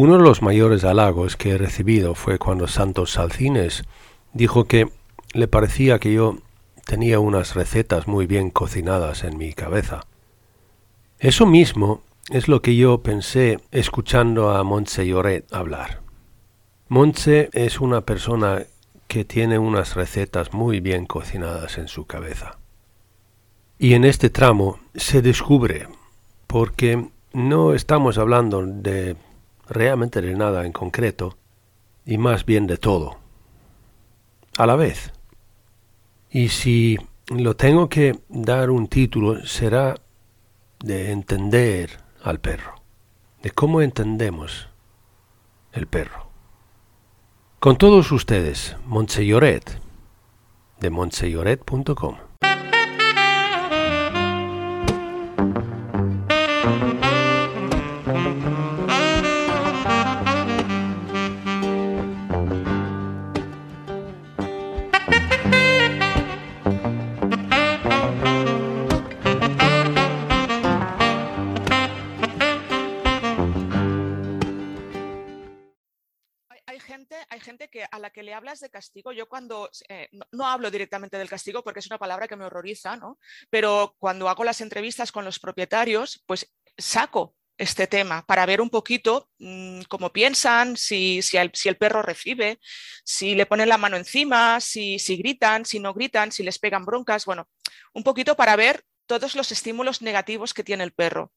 Uno de los mayores halagos que he recibido fue cuando Santos Salcines dijo que le parecía que yo tenía unas recetas muy bien cocinadas en mi cabeza. Eso mismo es lo que yo pensé escuchando a Montse Lloret hablar. Montse es una persona que tiene unas recetas muy bien cocinadas en su cabeza. Y en este tramo se descubre, porque no estamos hablando de realmente de nada en concreto, y más bien de todo, a la vez. Y si lo tengo que dar un título, será de entender al perro, de cómo entendemos el perro. Con todos ustedes, Montselloret, de montselloret.com. hablas de castigo, yo cuando, eh, no, hablo directamente del castigo porque es una palabra que me horroriza, ¿no? Pero cuando hago las entrevistas con los propietarios, pues saco este tema para ver un poquito mm, cómo piensan, si, si, el, si, el, perro recibe, si le ponen la mano encima, si, si gritan, si no gritan, si les pegan broncas, bueno, un poquito para ver todos los estímulos negativos que tiene el perro.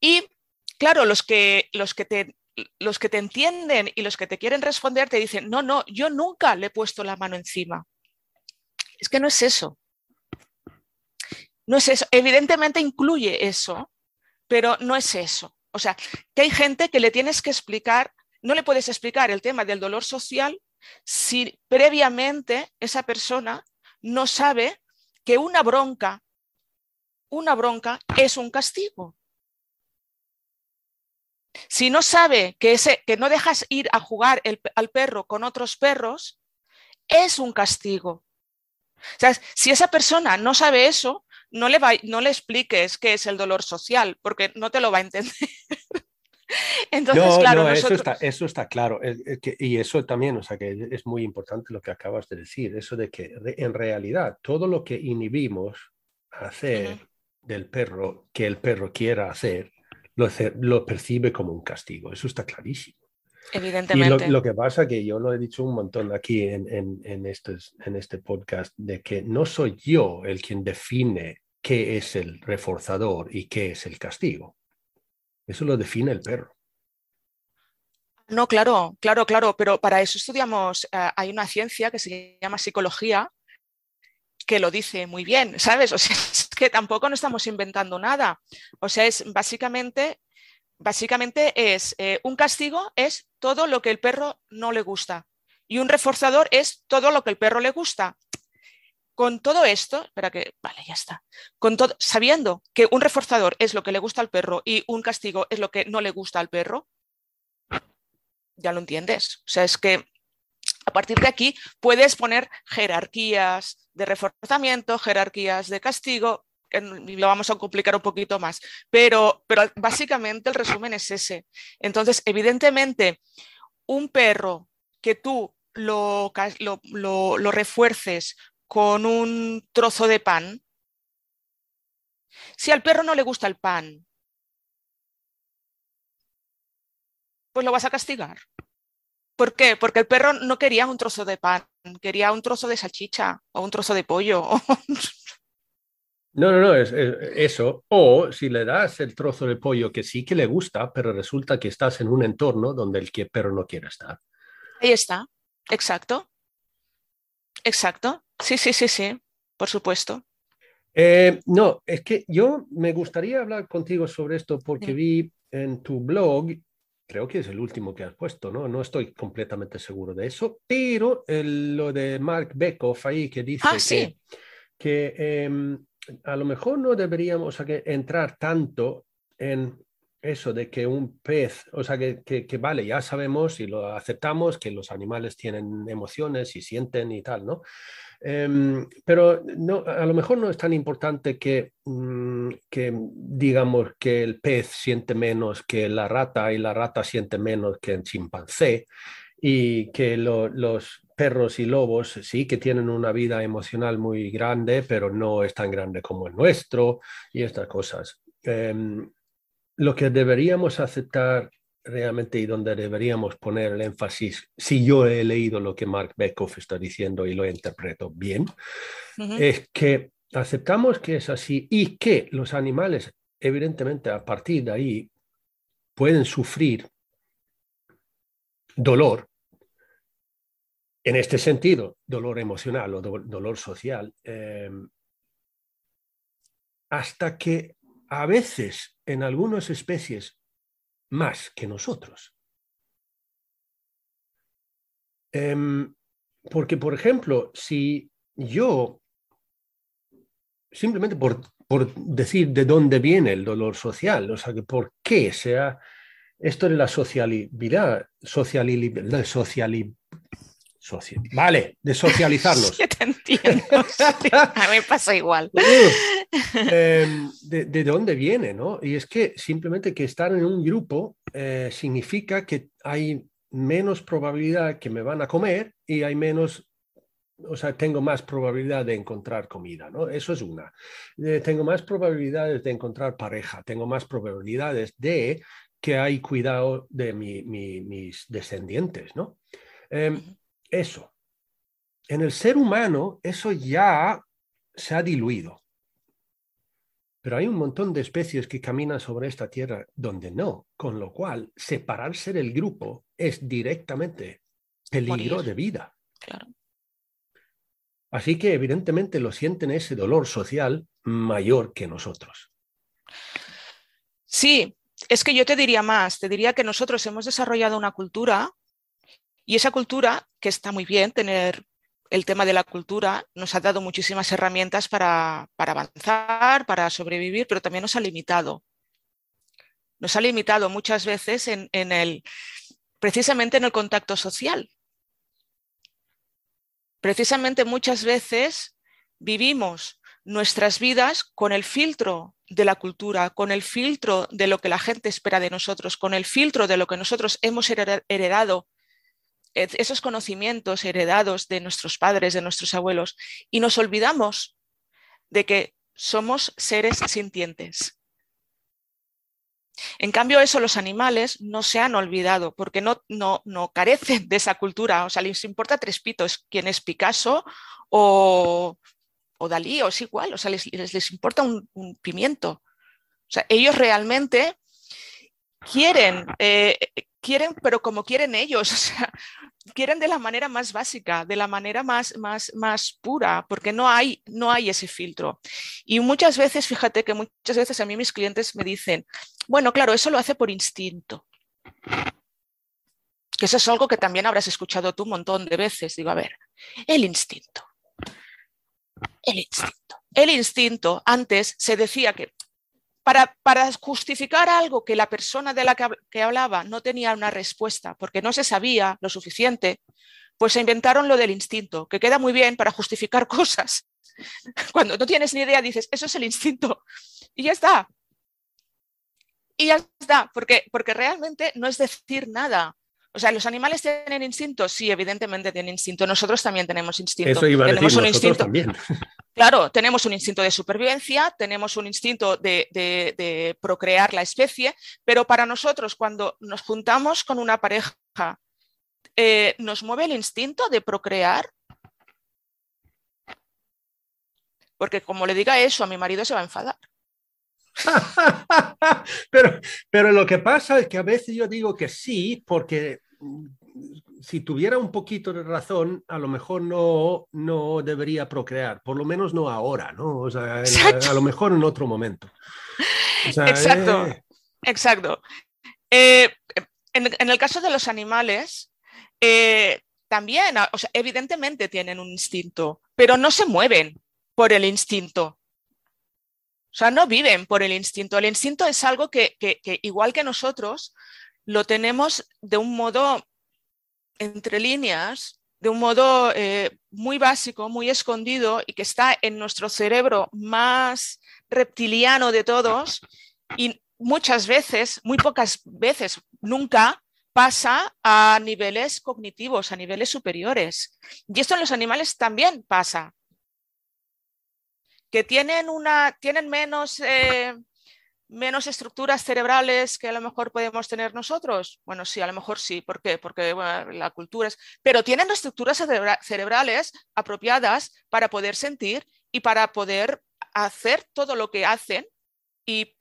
Y claro, los que, los que te los que te entienden y los que te quieren responder te dicen, no, no, yo nunca le he puesto la mano encima. Es que no es eso. No es eso. Evidentemente incluye eso, pero no es eso. O sea, que hay gente que le tienes que explicar, no le puedes explicar el tema del dolor social si previamente esa persona no sabe que una bronca, una bronca es un castigo. Si no sabe que, ese, que no dejas ir a jugar al perro con otros perros, es un castigo. O sea, si esa persona no sabe eso, no le, no le expliques qué es el dolor social, porque no te lo va a entender. Entonces, claro, eso, está, eso está claro. y eso también, o sea, que es muy importante lo que acabas de decir, eso de que en realidad todo lo que inhibimos hacer del perro, que el perro quiera hacer, lo, percibe como un castigo. Eso está clarísimo. Evidentemente. Y lo, que pasa que yo lo he dicho un montón aquí en, en, en, en este podcast, de que no soy yo el quien define qué es el reforzador y qué es el castigo. Eso lo define el perro. No, claro, claro, claro, pero para eso estudiamos, eh, hay una ciencia que se llama psicología que lo dice muy bien, ¿sabes? O sea, es que tampoco no estamos inventando nada. O sea, es básicamente, básicamente es eh, un castigo es todo lo que el perro no le gusta y un reforzador es todo lo que el perro le gusta. Con todo esto, espera que, vale, ya está. Con todo, sabiendo que un reforzador es lo que le gusta al perro y un castigo es lo que no le gusta al perro, ya lo entiendes. O sea, es que a partir de aquí puedes poner jerarquías de reforzamiento, jerarquías de castigo, lo vamos a complicar un poquito más, pero, pero básicamente el resumen es ese. Entonces, evidentemente, un perro que tú lo, lo, refuerces con un trozo de pan, si al perro no le gusta el pan, pues lo vas a castigar. ¿Por qué? Porque el perro no quería un trozo de pan, quería un trozo de salchicha o un trozo de pollo. No, no, no, es, eso. O si le das el trozo de pollo que sí que le gusta, pero resulta que estás en un entorno donde el perro no quiere estar. Ahí está, exacto. Exacto. Sí, sí, sí, sí, por supuesto. Eh, no, es que yo me gustaría hablar contigo sobre esto porque vi en tu blog creo que es el último que has puesto, ¿no? No estoy completamente seguro de eso, pero lo de Mark Beckhoff ahí que dice Ah, que, sí. que em, a lo mejor no deberíamos o sea, que entrar tanto en eso de que un pez, o sea, que, que- que vale, ya sabemos y lo aceptamos que los animales tienen emociones y sienten y tal, ¿no? Em, pero no, a lo mejor no es tan importante que, mm, que digamos que el pez siente menos que la rata y la rata siente menos que el chimpancé y que lo- los perros y lobos sí que tienen una vida emocional muy grande, pero no es tan grande como el nuestro y estas cosas. Em, lo que deberíamos aceptar realmente y donde deberíamos poner el énfasis, si yo he leído lo que Mark Beckhoff está diciendo y lo interpreto bien, es que aceptamos que es así y que los animales, evidentemente, a partir de ahí pueden sufrir dolor. En este sentido, dolor emocional o do- dolor social, eh, hasta que a veces en algunas especies más que nosotros. Em, porque, por ejemplo, si yo, simplemente por, por decir de dónde viene el dolor social, o sea, que por qué sea esto de la socialidad, socialidad, sociali, soci- vale, de socializarnos. Sí, te entiendo. Sí, A mí me pasa igual. Em, de, de dónde viene, ¿no? Y es que simplemente que estar en un grupo eh, significa que hay menos probabilidad que me van a comer y hay menos, o sea, tengo más probabilidad de encontrar comida, ¿no? Eso es una. Eh, tengo más probabilidades de encontrar pareja, tengo más probabilidades de que hay cuidado de mi- mi- mis descendientes, ¿no? Em. Eso. En el ser humano, eso ya se ha diluido. Pero hay un montón de especies que caminan sobre esta tierra donde no, con lo cual separarse del grupo es directamente peligro Morir. de vida. Claro. Así que evidentemente lo sienten ese dolor social mayor que nosotros. Sí, es que yo te diría más, te diría que nosotros hemos desarrollado una cultura y esa cultura, que está muy bien tener el tema de la cultura, nos ha dado muchísimas herramientas para, avanzar, para sobrevivir, pero también nos ha limitado. Nos ha limitado muchas veces en, el, precisamente en el contacto social. Precisamente muchas veces vivimos nuestras vidas con el filtro de la cultura, con el filtro de lo que la gente espera de nosotros, con el filtro de lo que nosotros hemos hered- heredado, esos conocimientos heredados de nuestros padres, de nuestros abuelos, y nos olvidamos de que somos seres sintientes. En cambio, eso los animales no se han olvidado porque no, no, no carecen de esa cultura. O sea, les importa tres pitos quién es Picasso o, o Dalí, o es igual. O sea, les, les, importa un, un, pimiento. O sea, ellos realmente quieren, eh, quieren, pero como quieren ellos. Quieren de la manera más básica, de la manera más, más, más pura, porque no hay, no hay ese filtro. Y muchas veces, fíjate que muchas veces a mí mis clientes me dicen, bueno, claro, eso lo hace por instinto. Que eso es algo que también habrás escuchado tú un montón de veces. Digo, a ver, el instinto. El instinto. El instinto, antes se decía que para, para, justificar algo que la persona de la que, hablaba no tenía una respuesta porque no se sabía lo suficiente, pues se inventaron lo del instinto, que queda muy bien para justificar cosas. Cuando no tienes ni idea dices, eso es el instinto. Y ya está. Y ya está, porque, porque realmente no es decir nada. O sea, ¿los animales tienen instinto? Sí, evidentemente tienen instinto. Nosotros también tenemos instinto. Eso iba a tenemos decir, un instinto. también. Claro, tenemos un instinto de supervivencia, tenemos un instinto de, procrear la especie, pero para nosotros cuando nos juntamos con una pareja, eh, ¿nos mueve el instinto de procrear? Porque como le diga eso a mi marido se va a enfadar. pero, pero lo que pasa es que a veces yo digo que sí, porque si tuviera un poquito de razón, a lo mejor no, no debería procrear, por lo menos no ahora, ¿no? O sea, en, a, a, lo mejor en otro momento. O sea, exacto, eh... exacto. Eh, en, el caso de los animales, eh, también, o sea, evidentemente tienen un instinto, pero no se mueven por el instinto. O sea, no viven por el instinto. El instinto es algo que, igual que nosotros, lo tenemos de un modo entre líneas, de un modo eh, muy básico, muy escondido y que está en nuestro cerebro más reptiliano de todos y muchas veces, muy pocas veces, nunca pasa a niveles cognitivos, a niveles superiores. Y esto en los animales también pasa. Que tienen, una, tienen menos, eh, menos estructuras cerebrales que a lo mejor podemos tener nosotros. Bueno, sí, a lo mejor sí. ¿Por qué? Porque la cultura es... Pero tienen estructuras cerebrales apropiadas para poder sentir y para poder hacer todo lo que hacen y,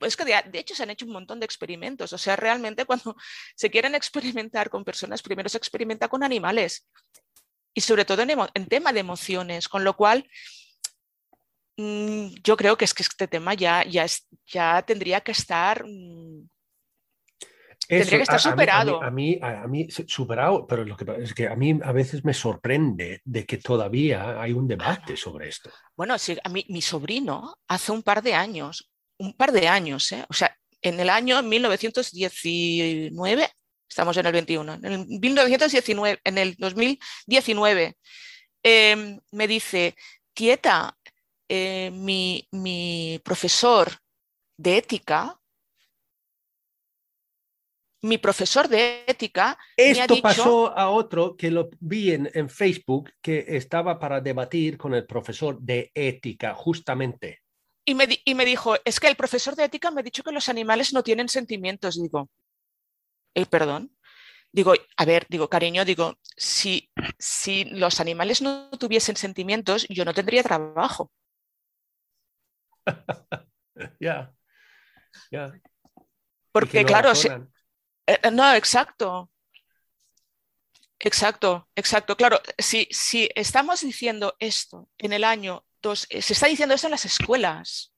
es que de, hecho se han hecho un montón de experimentos. O sea, realmente cuando se quieren experimentar con personas, primero se experimenta con animales y sobre todo en, tema de emociones, con lo cual yo creo que es que este tema ya, ya, ya tendría que estar... Mm, tendría que estar superado. A mí, a mí, superado, pero lo que pasa es que a mí a veces me sorprende de que todavía hay un debate sobre esto. Bueno, sí, a mí, mi sobrino hace un par de años un par de años, ¿eh? o sea, en el año 1919, estamos en el 21, en el 1919, en el 2019, em, me dice, quieta, eh, mi, profesor de ética, mi profesor de ética. Esto pasó a otro que lo vi en, Facebook que estaba para debatir con el profesor de ética, justamente. Y me, dijo, es que el profesor de ética me ha dicho que los animales no tienen sentimientos. Digo, ¿el perdón? Digo, a ver, digo, cariño, digo, si, si los animales no tuviesen sentimientos, yo no tendría trabajo. Ya, ya. Porque, claro, eh, eh, no, exacto. Exacto, exacto. Claro, si, si estamos diciendo esto en el año eh, se está diciendo eso en las escuelas.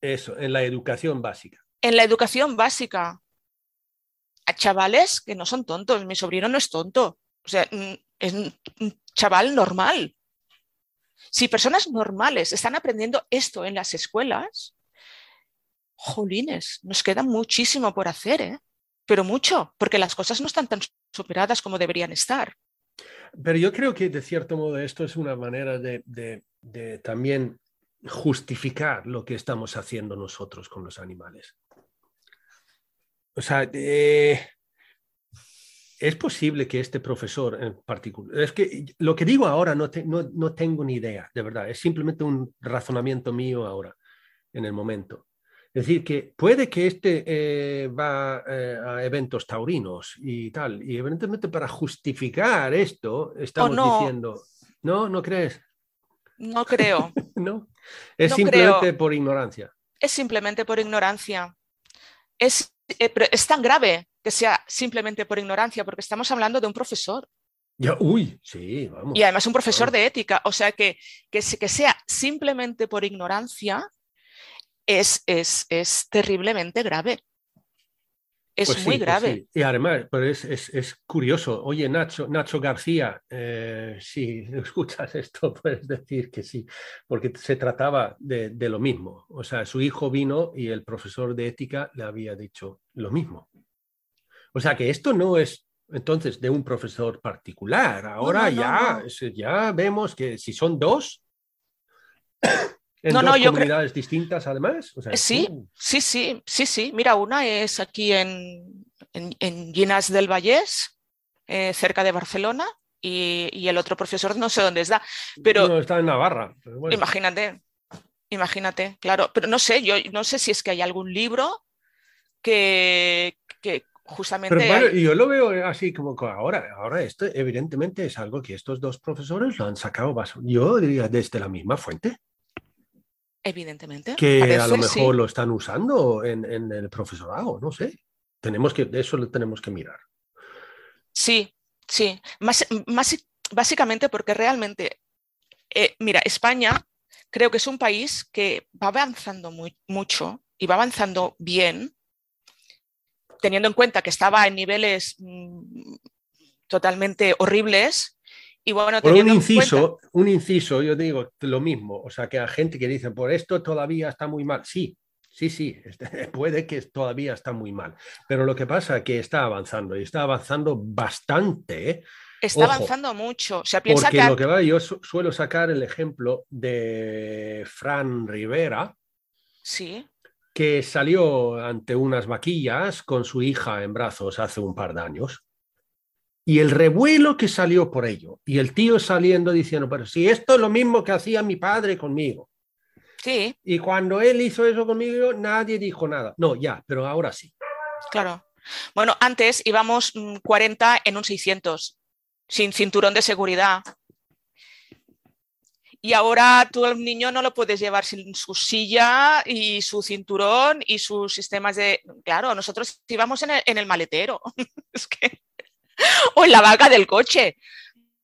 Eso, en la educación básica. En la educación básica. A chavales que no son tontos. Mi sobrino no es tonto. O sea, mm, es un chaval normal. Si personas normales están aprendiendo esto en las escuelas, jolines, nos queda muchísimo por hacer, ¿eh? pero mucho, porque las cosas no están tan superadas como deberían estar. Pero yo creo que de cierto modo esto es una manera de, también justificar lo que estamos haciendo nosotros con los animales. O sea, eh, es posible que este profesor en particular, es que lo que digo ahora no, no, tengo ni idea, de verdad, es simplemente un razonamiento mío ahora, en el momento. Es decir, que puede que este eh, va eh, a eventos taurinos y tal, y evidentemente para justificar esto estamos diciendo, ¿no? ¿No crees? No creo. no, es simplemente por ignorancia. Es simplemente por ignorancia. Es, eh, es tan grave que sea simplemente por ignorancia, porque estamos hablando de un profesor. Ya, uy, sí, vamos. Y además un profesor de ética. O sea, que, que, que sea simplemente por ignorancia es, es, es terriblemente grave. Es pues muy pues grave. Y además, pues es, curioso. Oye, Nacho, Nacho García, eh, si escuchas esto, puedes decir que sí, porque se trataba de, de, lo mismo. O sea, su hijo vino y el profesor de ética le había dicho lo mismo. O sea, que esto no es entonces de un profesor particular. Ahora ya, ya vemos que si son dos, ¿En no, dos comunidades distintas además? sí, sí, sí, sí, sí. Mira, una es aquí en, en, en Ginas del Vallés, eh, cerca de Barcelona, y, y, el otro profesor no sé dónde está. Pero no, está en Navarra. Imagínate, imagínate, claro. Pero no sé, yo no sé si es que hay algún libro que, que justamente... Pero yo lo veo así como ahora, ahora esto evidentemente es algo que estos dos profesores lo han sacado, yo diría, desde la misma fuente. Evidentemente. Que a lo mejor lo están usando en, el profesorado, no sé. Tenemos que, eso lo tenemos que mirar. Sí, sí. Más, más básicamente porque realmente, eh, mira, España creo que es un país que va avanzando muy, mucho y va avanzando bien teniendo en cuenta que estaba en niveles mm, totalmente horribles. Y bueno, por un inciso, un inciso, yo digo lo mismo, o sea, que hay gente que dice, por esto todavía está muy mal. Sí, sí, sí, este, puede que todavía está muy mal, pero lo que pasa es que está avanzando y está avanzando bastante. ¿eh? Está avanzando mucho. O sea, piensa porque lo que va, yo suelo sacar el ejemplo de Fran Rivera. Sí que salió ante unas vaquillas con su hija en brazos hace un par de años. Y el revuelo que salió por ello. Y el tío saliendo diciendo, pero si esto es lo mismo que hacía mi padre conmigo. Sí. Y cuando él hizo eso conmigo, nadie dijo nada. No, ya, pero ahora sí. Claro. Bueno, antes íbamos 40 mm, en un 600, sin cinturón de seguridad, y ahora tú el niño no lo puedes llevar sin su silla y su cinturón y sus sistemas de... Claro, nosotros íbamos en el, maletero. es que... O en la vaca del coche.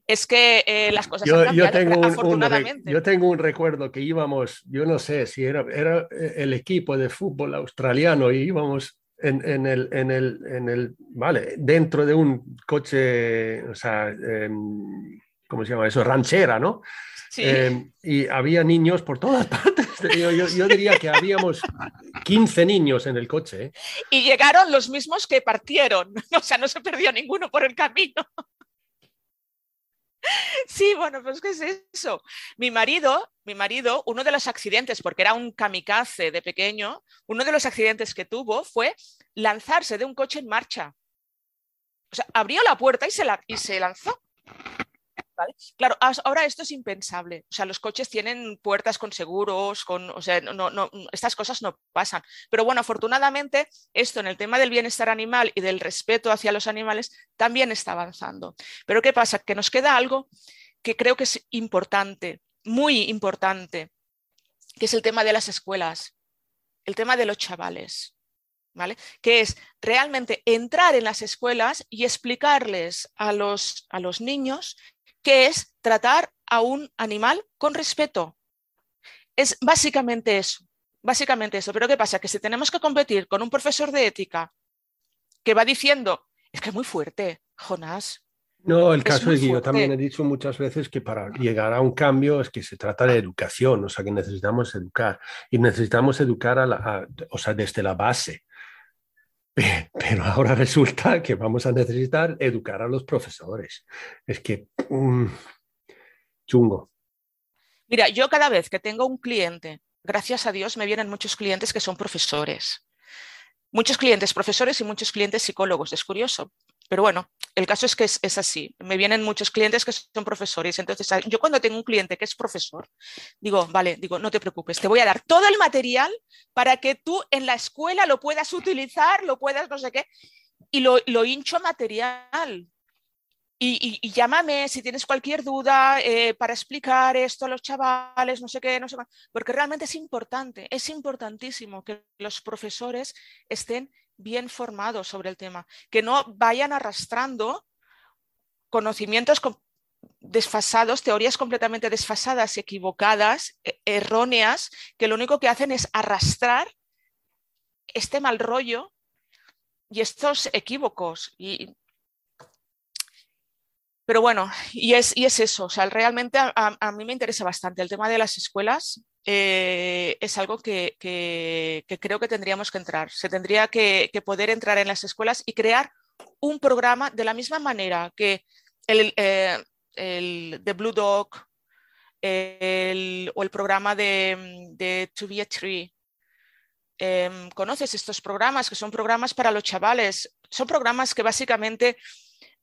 Es que eh, las cosas yo, han cambiado, yo tengo afortunadamente. Un, yo tengo un recuerdo que íbamos, yo no sé si era, era el equipo de fútbol australiano y íbamos en, en, el, en, el, en el, vale, dentro de un coche, o sea, em, ¿cómo se llama eso? Ranchera, ¿no? Em, y había niños por todas partes. Yo, diría que habíamos 15 niños en el coche. ¿eh? Y llegaron los mismos que partieron. O sea, no se perdió ninguno por el camino. Sí, bueno, pues ¿qué es eso? Mi marido, mi marido, uno de los accidentes, porque era un kamikaze de pequeño, uno de los accidentes que tuvo fue lanzarse de un coche en marcha. O sea, abrió la puerta y se, la, y se lanzó. Claro, ahora esto es impensable. O sea, los coches tienen puertas con seguros, con, o sea, no, no, estas cosas no pasan. Pero bueno, afortunadamente, esto en el tema del bienestar animal y del respeto hacia los animales también está avanzando. Pero ¿qué pasa? Que nos queda algo que creo que es importante, muy importante, que es el tema de las escuelas, el tema de los chavales. ¿Vale? Que es realmente entrar en las escuelas y explicarles a los, a los niños que es tratar a un animal con respeto. Es básicamente eso, básicamente eso. Pero ¿qué pasa? Que si tenemos que competir con un profesor de ética que va diciendo, es que es muy fuerte, Jonás. No, el caso es, que yo también he dicho muchas veces que para llegar a un cambio es que se trata de educación, o sea que necesitamos educar y necesitamos educar a la, o sea, desde la base. Pero ahora resulta que vamos a necesitar educar a los profesores. Es que, um, chungo. Mira, yo cada vez que tengo un cliente, gracias a Dios me vienen muchos clientes que son profesores. Muchos clientes profesores y muchos clientes psicólogos. Es curioso, pero bueno, el caso es que es, así. Me vienen muchos clientes que son profesores. Entonces, yo cuando tengo un cliente que es profesor, digo, vale, digo, no te preocupes, te voy a dar todo el material para que tú en la escuela lo puedas utilizar, lo puedas no sé qué, y lo, lo hincho material. Y, llámame si tienes cualquier duda eh, para explicar esto a los chavales, no sé qué, no sé qué, porque realmente es importante, es importantísimo que los profesores estén bien formados sobre el tema, que no vayan arrastrando conocimientos desfasados, teorías completamente desfasadas equivocadas, e-, erróneas, que lo único que hacen es arrastrar este mal rollo y estos equívocos. Y... Pero bueno, y es, eso, o sea, realmente a, mí me interesa bastante el tema de las escuelas, eh, es algo que, creo que tendríamos que entrar. Se tendría que, poder entrar en las escuelas y crear un programa de la misma manera que el, eh, de Blue Dog o el programa de, To Be a Tree. Em, ¿Conoces estos programas? Que son programas para los chavales. Son programas que básicamente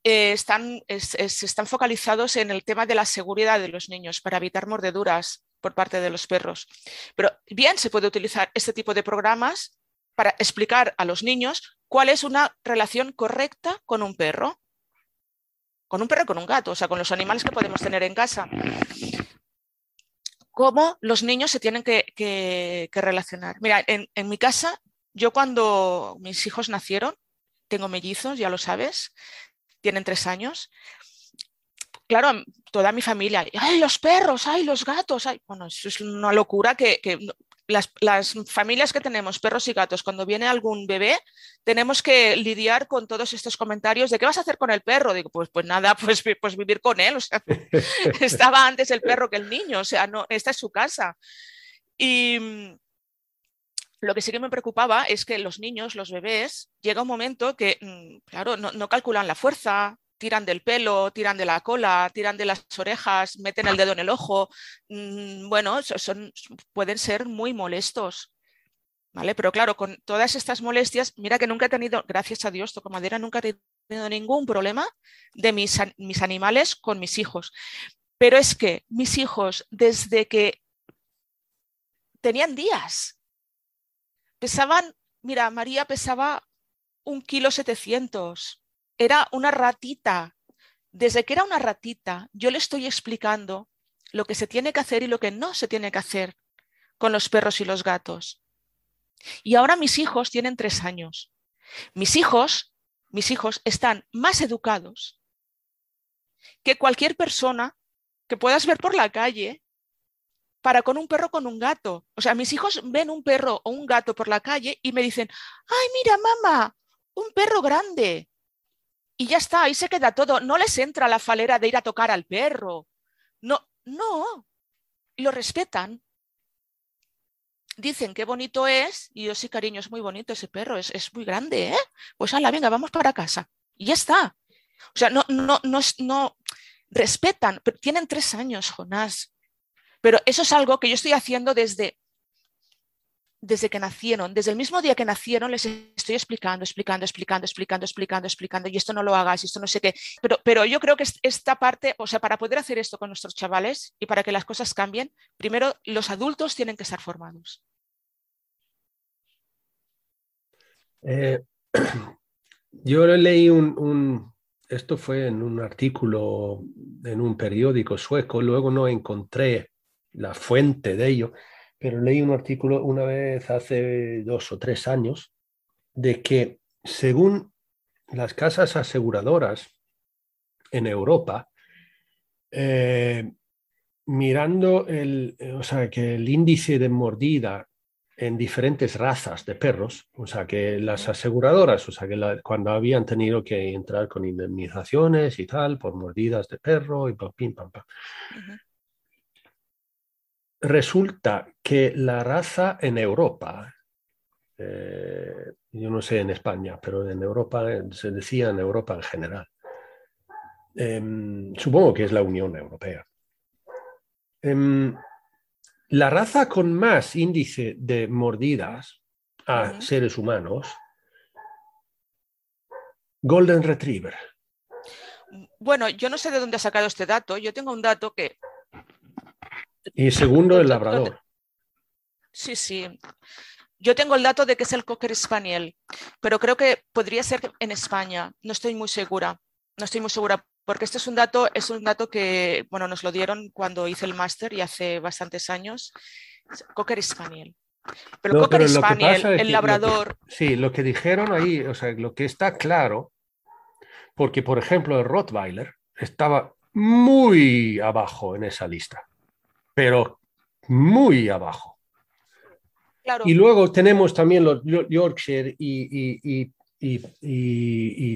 eh, están, están focalizados en el tema de la seguridad de los niños para evitar mordeduras por parte de los perros. Pero bien se puede utilizar este tipo de programas para explicar a los niños cuál es una relación correcta con un perro. Con un perro con un gato, o sea, con los animales que podemos tener en casa. Cómo los niños se tienen que, relacionar. Mira, en mi casa, yo cuando mis hijos nacieron, tengo mellizos, ya lo sabes, tienen tres años, claro, toda mi familia, ¡ay, los perros! ¡ay, los gatos! ¡ay! Bueno, eso es una locura que, las, familias que tenemos, perros y gatos, cuando viene algún bebé, tenemos que lidiar con todos estos comentarios de qué vas a hacer con el perro. Digo, pues, pues nada, pues, pues vivir con él. Estaba antes el perro que el niño, o sea, no, esta es su casa. Y mm, lo que sí que me preocupaba es que los niños, los bebés, llega un momento que, mm, claro, no calculan la fuerza, tiran del pelo, tiran de la cola, tiran de las orejas, meten el dedo en el ojo. Mm, bueno, son, pueden ser muy molestos. ¿Vale? Pero claro, con todas estas molestias, mira que nunca he tenido, gracias a Dios, toco madera, nunca he tenido ningún problema de mis, mis animales con mis hijos. Pero es que mis hijos, desde que tenían días, pesaban, mira, María pesaba un kilo setecientos, era una ratita. Desde que era una ratita, yo le estoy explicando lo que se tiene que hacer y lo que no se tiene que hacer con los perros y los gatos. Y ahora mis hijos tienen tres años. Mis hijos, mis hijos están más educados que cualquier persona que puedas ver por la calle para con un perro con un gato. O sea, mis hijos ven un perro o un gato por la calle y me dicen, ay, mira, mamá, un perro grande. Y ya está, ahí se queda todo. No les entra la falera de ir a tocar al perro. No, no, lo respetan. Dicen qué bonito es, y yo sí, cariño, es muy bonito ese perro, es, es muy grande, ¿eh? Pues hala, venga, vamos para casa. Y ya está. O sea, no, no, no, no respetan, pero tienen tres años, Jonás. Pero eso es algo que yo estoy haciendo desde desde que nacieron, desde el mismo día que nacieron, les estoy explicando, explicando, explicando, explicando, explicando, explicando, y esto no lo hagas, y esto no sé qué. Pero, pero yo creo que esta parte, o sea, para poder hacer esto con nuestros chavales y para que las cosas cambien, primero los adultos tienen que estar formados. Eh, yo leí un, un, esto fue en un artículo en un periódico sueco, luego no encontré la fuente de ello, pero leí un artículo una vez hace dos o tres años de que según las casas aseguradoras en Europa, eh, mirando el, o sea, que el índice de mordida en diferentes razas de perros, o sea, que las aseguradoras, o sea, que cuando habían tenido que entrar con indemnizaciones y tal por mordidas de perro y pim, pam, pam resulta que la raza en Europa, eh, yo no sé en España, pero en Europa se decía en Europa en general, em, supongo que es la Unión Europea. Em, la raza con más índice de mordidas a seres humanos, Golden Retriever. Bueno, yo no sé de dónde ha sacado este dato. Yo tengo un dato que y segundo, el labrador. Sí, sí. Yo tengo el dato de que es el Cocker Spaniel, pero creo que podría ser en España. No estoy muy segura. No estoy muy segura porque este es un dato, es un dato que bueno, nos lo dieron cuando hice el máster y hace bastantes años. Cocker Spaniel. Pero Cocker Spaniel, el labrador. sí, lo que dijeron ahí, o sea, lo que está claro, porque por ejemplo el Rottweiler estaba muy abajo en esa lista pero muy abajo. Y luego tenemos también los Yorkshire y,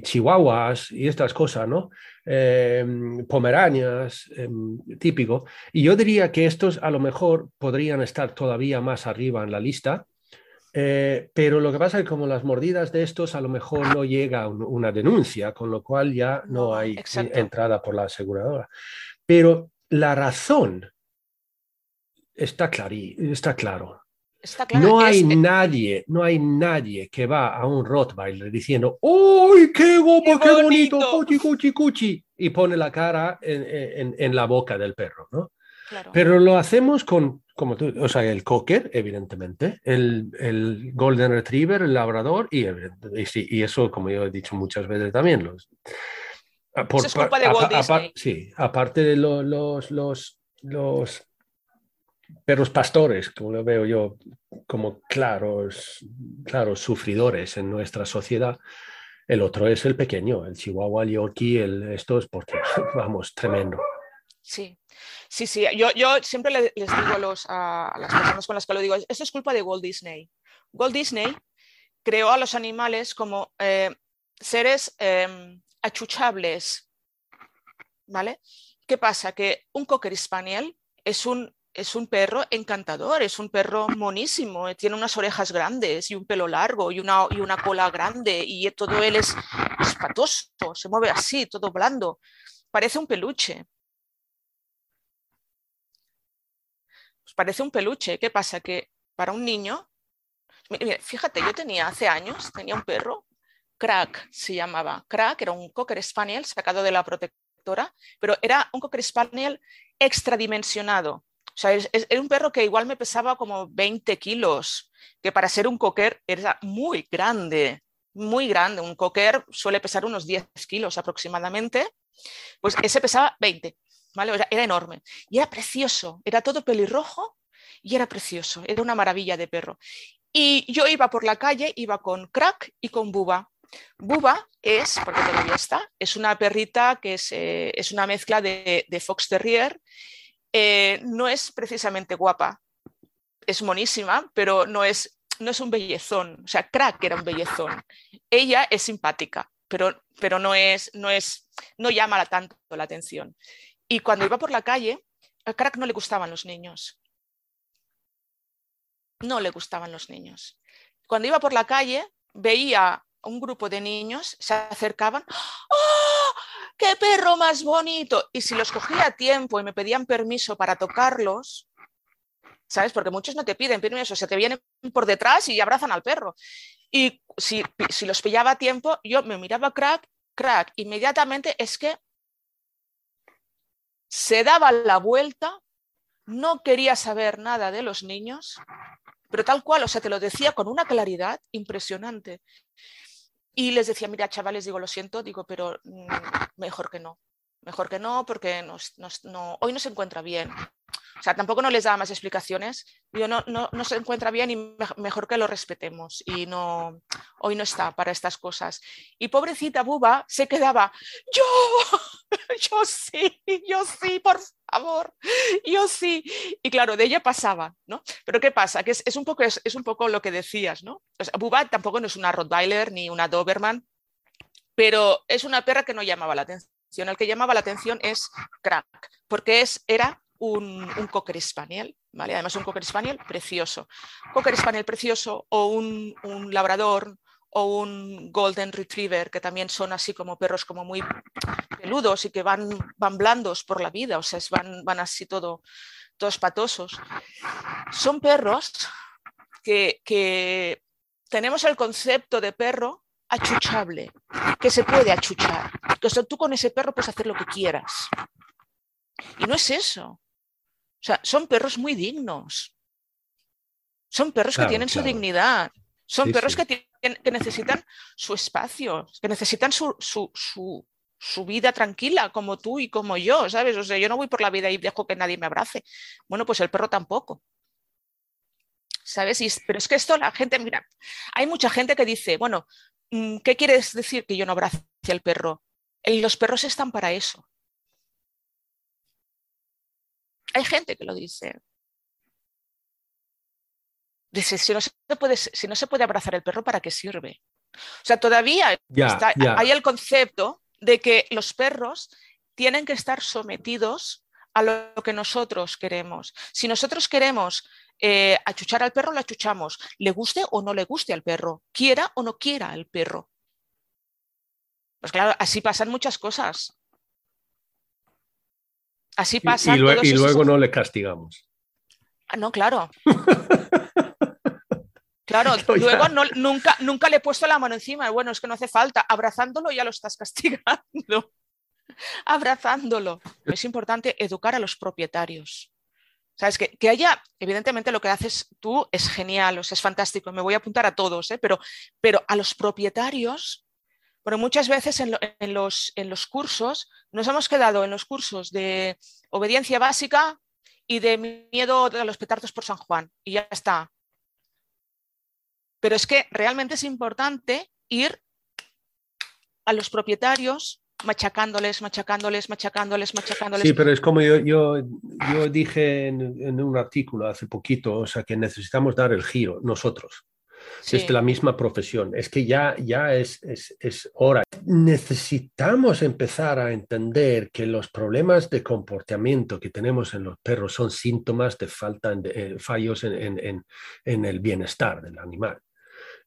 chihuahuas y estas cosas, ¿no? Em, pomeranias, em, típico. Y yo diría que estos a lo mejor podrían estar todavía más arriba en la lista, eh, pero lo que pasa es que como las mordidas de estos a lo mejor no llega una denuncia, con lo cual ya no hay entrada por la aseguradora. Pero la razón está, está claro. No hay nadie, no hay nadie que va a un Rottweiler diciendo, ¡Uy, qué guapo, qué, bonito, cuchi, cuchi, cuchi! Y pone la cara en, la boca del perro, ¿no? Pero lo hacemos con, como tú, o sea, el cocker, evidentemente, el, golden retriever, el labrador, y, y, eso, como yo he dicho muchas veces también, los... Por, es culpa de sí, aparte de los, los, los perros pastores, como lo veo yo, como claros, claros sufridores en nuestra sociedad. El otro es el pequeño, el Chihuahua, el Yorkie, el, esto es porque, vamos, tremendo. Sí, sí, sí. Yo, yo siempre les digo a, los, a, las personas con las que lo digo, esto es culpa de Walt Disney. Walt Disney creó a los animales como eh, seres em, achuchables, ¿vale? ¿Qué pasa? Que un Cocker Spaniel es un, es un perro encantador, es un perro monísimo, eh, tiene unas orejas grandes y un pelo largo y una, y una cola grande y todo él es espatoso, se mueve así, todo blando, parece un peluche. Pues parece un peluche. ¿Qué pasa? Que para un niño, fíjate, yo tenía hace años, tenía un perro, Crack se llamaba. Crack era un Cocker Spaniel sacado de la protectora, pero era un Cocker Spaniel extradimensionado. Sea, era un perro que igual me pesaba como 20 kilos, que para ser un cocker era muy grande, muy grande. Un cocker suele pesar unos 10 kilos aproximadamente, pues ese pesaba 20, ¿vale? Era, enorme y era precioso, era todo pelirrojo y era precioso, era una maravilla de perro. Y yo iba por la calle, iba con Crack y con Buba. Buba es, porque todavía está, es una perrita que es, eh, es una mezcla de Fox Terrier eh, no es precisamente guapa, es monísima, pero no es, no es un bellezón. O sea, Crack era un bellezón. Ella es simpática, pero, pero no, es, no, es, no llama tanto la atención. Y cuando iba por la calle, a Crack no le gustaban los niños. No le gustaban los niños. Cuando iba por la calle, veía un grupo de niños, se acercaban. ¡Oh! ¡Qué perro más bonito! Y si los cogía a tiempo y me pedían permiso para tocarlos, ¿sabes? Porque muchos no te piden permiso, se te vienen por detrás y abrazan al perro. Y si, si los pillaba a tiempo, yo me miraba crack, crack, inmediatamente es que se daba la vuelta, no quería saber nada de los niños, pero tal cual, o sea, te lo decía con una claridad impresionante. Y les decía, mira, chavales, digo, lo siento, digo, pero mm, mejor que no. Mejor que no, porque no, hoy no se encuentra bien. O sea, tampoco no les daba más explicaciones. Yo no, no, no se encuentra bien y mejor que lo respetemos. Y no, hoy no está para estas cosas. Y pobrecita Buba se quedaba, yo, yo sí, yo sí, por favor, yo sí. Y claro, de ella pasaba, ¿no? Pero ¿qué pasa? Que es, un, poco, es, un poco lo que decías, ¿no? O Buba tampoco no es una Rottweiler ni una Doberman, pero es una perra que no llamaba la atención. El que llamaba la atención es Crack, porque es, era un, un Cocker Spaniel, ¿vale? Además un Cocker Spaniel precioso. Cocker Spaniel precioso o un, un labrador o un golden retriever, que también son así como perros como muy peludos y que van, van blandos por la vida, o sea, van, van así todo, todos patosos. Son perros que, que tenemos el concepto de perro achuchable, que se puede achuchar. Que tú con ese perro puedes hacer lo que quieras. Y no es eso. O sea, son perros muy dignos. Son perros que tienen su dignidad. Son perros Que, que, necesitan su espacio, que necesitan su, su, su, vida tranquila, como tú y como yo, ¿sabes? O sea, yo no voy por la vida y dejo que nadie me abrace. Bueno, pues el perro tampoco. ¿Sabes? pero es que esto la gente, mira, hay mucha gente que dice, bueno, mm, ¿qué quieres decir que yo no abrace al perro? Los perros están para eso. Hay gente que lo dice. Dice, si no, se puede, si no se puede abrazar el perro, ¿para qué sirve? O sea, todavía hay el concepto de que los perros tienen que estar sometidos a lo que nosotros queremos. Si nosotros queremos eh, achuchar al perro, lo achuchamos, le guste o no le guste al perro, quiera o no quiera al perro. Pues claro, así pasan muchas cosas. Así pasa. Y, luego, no le castigamos. Ah, no, claro. Claro, luego nunca, nunca le he puesto la mano encima. Bueno, es que no hace falta. Abrazándolo ya lo estás castigando. Abrazándolo. Es importante educar a los propietarios. Sabes que, que, haya, evidentemente lo que haces tú es genial, o sea, es fantástico, me voy a apuntar a todos, ¿eh? pero, pero a los propietarios pero muchas veces en, los, en los cursos nos hemos quedado en los cursos de obediencia básica y de miedo a los petardos por San Juan y ya está. Pero es que realmente es importante ir a los propietarios machacándoles, machacándoles, machacándoles, machacándoles. Sí, pero es como yo, yo, yo dije en, un artículo hace poquito, o sea, que necesitamos dar el giro nosotros. Desde la misma profesión. Es que ya, ya es, es, es, hora. Necesitamos empezar a entender que los problemas de comportamiento que tenemos en los perros son síntomas de falta de, eh, fallos en, en, en el bienestar del animal.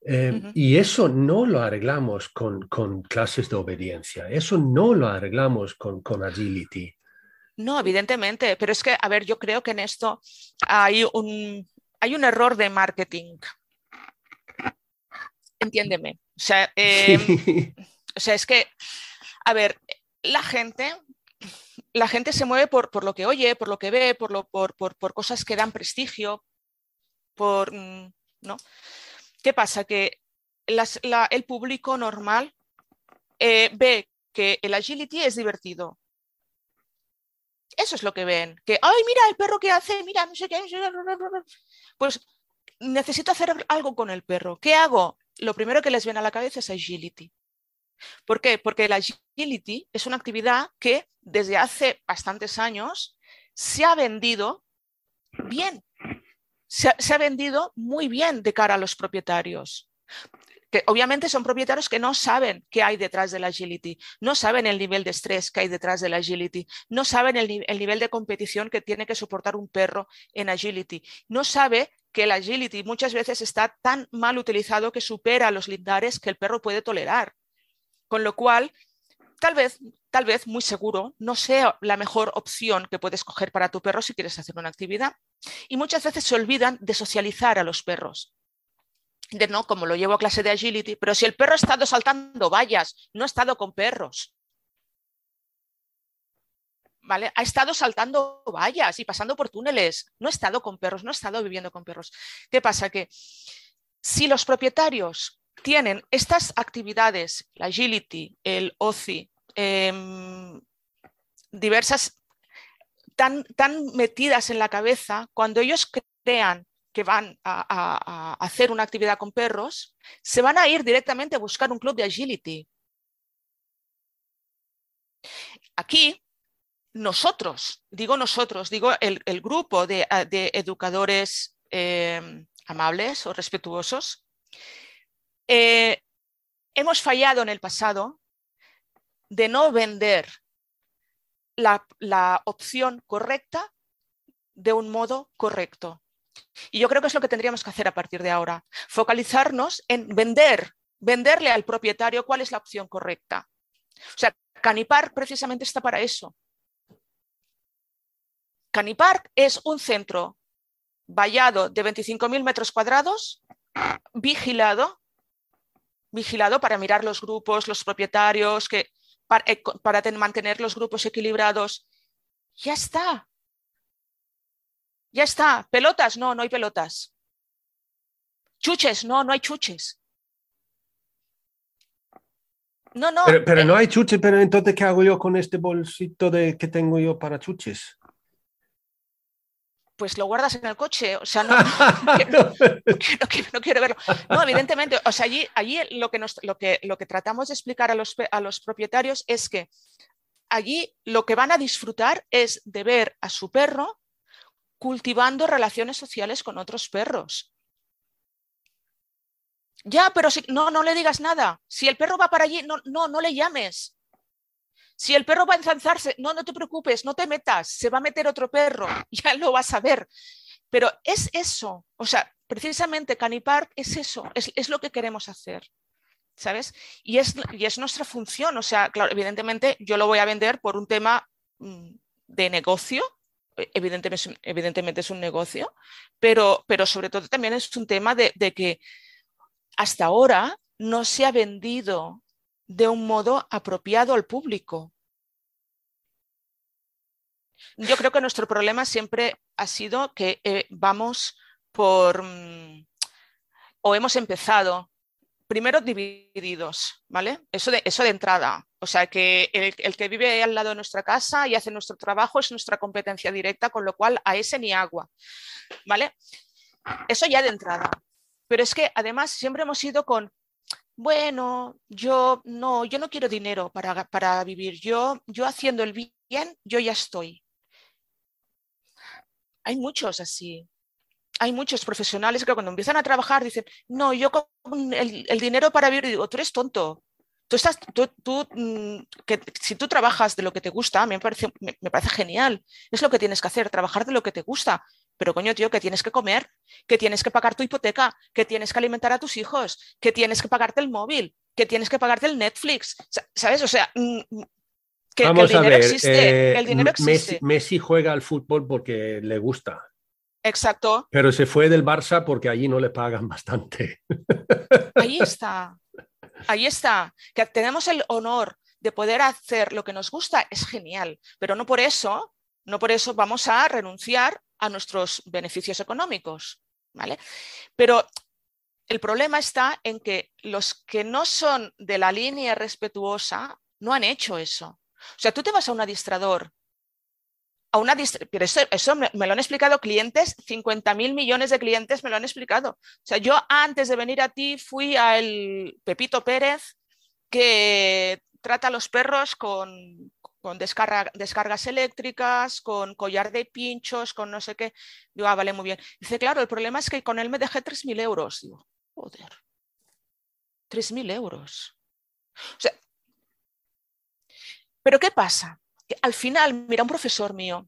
Eh, y eso no lo arreglamos con, con, clases de obediencia, eso no lo arreglamos con, con, agility. No, evidentemente, pero es que, a ver, yo creo que en esto hay un, hay un error de marketing. Entiéndeme. O sea, em, o sea, es que, a ver, la gente, la gente se mueve por, por lo que oye, por lo que ve, por, lo, por, por, por cosas que dan prestigio, por, mm, ¿no? ¿Qué pasa? Que el público normal eh, ve que el agility es divertido. Eso es lo que ven. Que, ay, mira el perro que hace, mira, no sé qué. Pues necesito hacer algo con el perro. ¿Qué hago? Lo primero que les viene a la cabeza es agility. ¿Por qué? Porque el agility es una actividad que desde hace bastantes años se ha vendido bien se, ha vendido muy bien de cara a los propietarios. Que obviamente son propietarios que no saben qué hay detrás del agility, no saben el nivel de estrés que hay detrás del agility, no saben el, el nivel de competición que tiene que soportar un perro en agility, no sabe que el agility muchas veces está tan mal utilizado que supera los lindares que el perro puede tolerar. Con lo cual, tal vez, tal vez, muy seguro, no sea la mejor opción que puedes coger para tu perro si quieres hacer una actividad. Y muchas veces se olvidan de socializar a los perros. De no, como lo llevo a clase de agility, pero si el perro ha estado saltando vallas, no ha estado con perros. ¿Vale? Ha estado saltando vallas y pasando por túneles, no ha estado con perros, no ha estado viviendo con perros. ¿Qué pasa? Que si los propietarios tienen estas actividades, la agility, el OCI, Em, diversas, tan, metidas en la cabeza, cuando ellos crean que van a, hacer una actividad con perros, se van a ir directamente a buscar un club de agility. Aquí, nosotros, digo nosotros, digo el, grupo de, educadores em, amables o respetuosos, eh, hemos fallado en el pasado de no vender la, opción correcta de un modo correcto. Y yo creo que es lo que tendríamos que hacer a partir de ahora, focalizarnos en vender, venderle al propietario cuál es la opción correcta. O sea, Canipark precisamente está para eso. Canipark es un centro vallado de 25.000 metros cuadrados, vigilado, vigilado para mirar los grupos, los propietarios, que eh, para, mantener los grupos equilibrados. Ya está. Ya está. Pelotas, no, no hay pelotas. Chuches, no, no hay chuches. No, no. Pero, no eh, hay chuches, pero entonces, ¿qué hago yo con este bolsito de, que tengo yo para chuches? Pues lo guardas en el coche. O sea, no, quiero, verlo. No, evidentemente, o sea, allí, allí lo, que lo, que, lo que tratamos de explicar a los, a los propietarios es que allí lo que van a disfrutar es de ver a su perro cultivando relaciones sociales con otros perros. Ya, pero si no, no le digas nada. Si el perro va para allí, no, no, no le llames. Si el perro va a ensanzarse, no, no te preocupes, no te metas, se va a meter otro perro, ya lo vas a ver. Pero es eso, o sea, precisamente Canipark es eso, es, lo que queremos hacer. ¿Sabes? Y es, y es nuestra función. O sea, claro, evidentemente yo lo voy a vender por un tema mm, de negocio, e, evidentemente, evidentemente es un negocio, pero, pero sobre todo también es un tema de, de, que hasta ahora no se ha vendido de un modo apropiado al público. Yo creo que nuestro problema siempre ha sido que eh, vamos por, mm, o hemos empezado, primero divididos, ¿vale? Eso de, eso de entrada. O sea, que el, el, que vive al lado de nuestra casa y hace nuestro trabajo es nuestra competencia directa, con lo cual a ese ni agua, ¿vale? Eso ya de entrada. Pero es que además siempre hemos ido con bueno, yo no, yo no quiero dinero para, para vivir, yo, yo haciendo el bien, yo ya estoy. Hay muchos así. Hay muchos profesionales que cuando empiezan a trabajar dicen, no, yo con el, el dinero para vivir, digo, tú eres tonto, Tú estás, tú, mm, que, si tú trabajas de lo que te gusta, me parece, me, parece genial. Es lo que tienes que hacer, trabajar de lo que te gusta. Pero coño, tío, que tienes que comer, que tienes que pagar tu hipoteca, que tienes que alimentar a tus hijos, que tienes que pagarte el móvil, que tienes que pagarte el Netflix. ¿Sabes? O sea, que, el dinero existe. el dinero existe. Messi juega al fútbol porque le gusta. Exacto. Pero se fue del Barça porque allí no le pagan bastante. Ahí está. Ahí está, que tenemos el honor de poder hacer lo que nos gusta, es genial, pero no por eso, no por eso vamos a renunciar a nuestros beneficios económicos, ¿vale? Pero el problema está en que los que no son de la línea respetuosa no han hecho eso. O sea, tú te vas a un adistrador, a una pero eso, me, me, lo han explicado clientes, 50 mil millones de clientes me lo han explicado. O sea, yo antes de venir a ti fui al Pepito Pérez que trata a los perros con, con descargas eléctricas, con collar de pinchos, con no sé qué. Digo, ah, vale, muy bien. Dice, claro, el problema es que con él me dejé 3.000 euros. Digo, joder, 3.000 euros. O sea, pero ¿qué pasa? al final, mira, un profesor mío,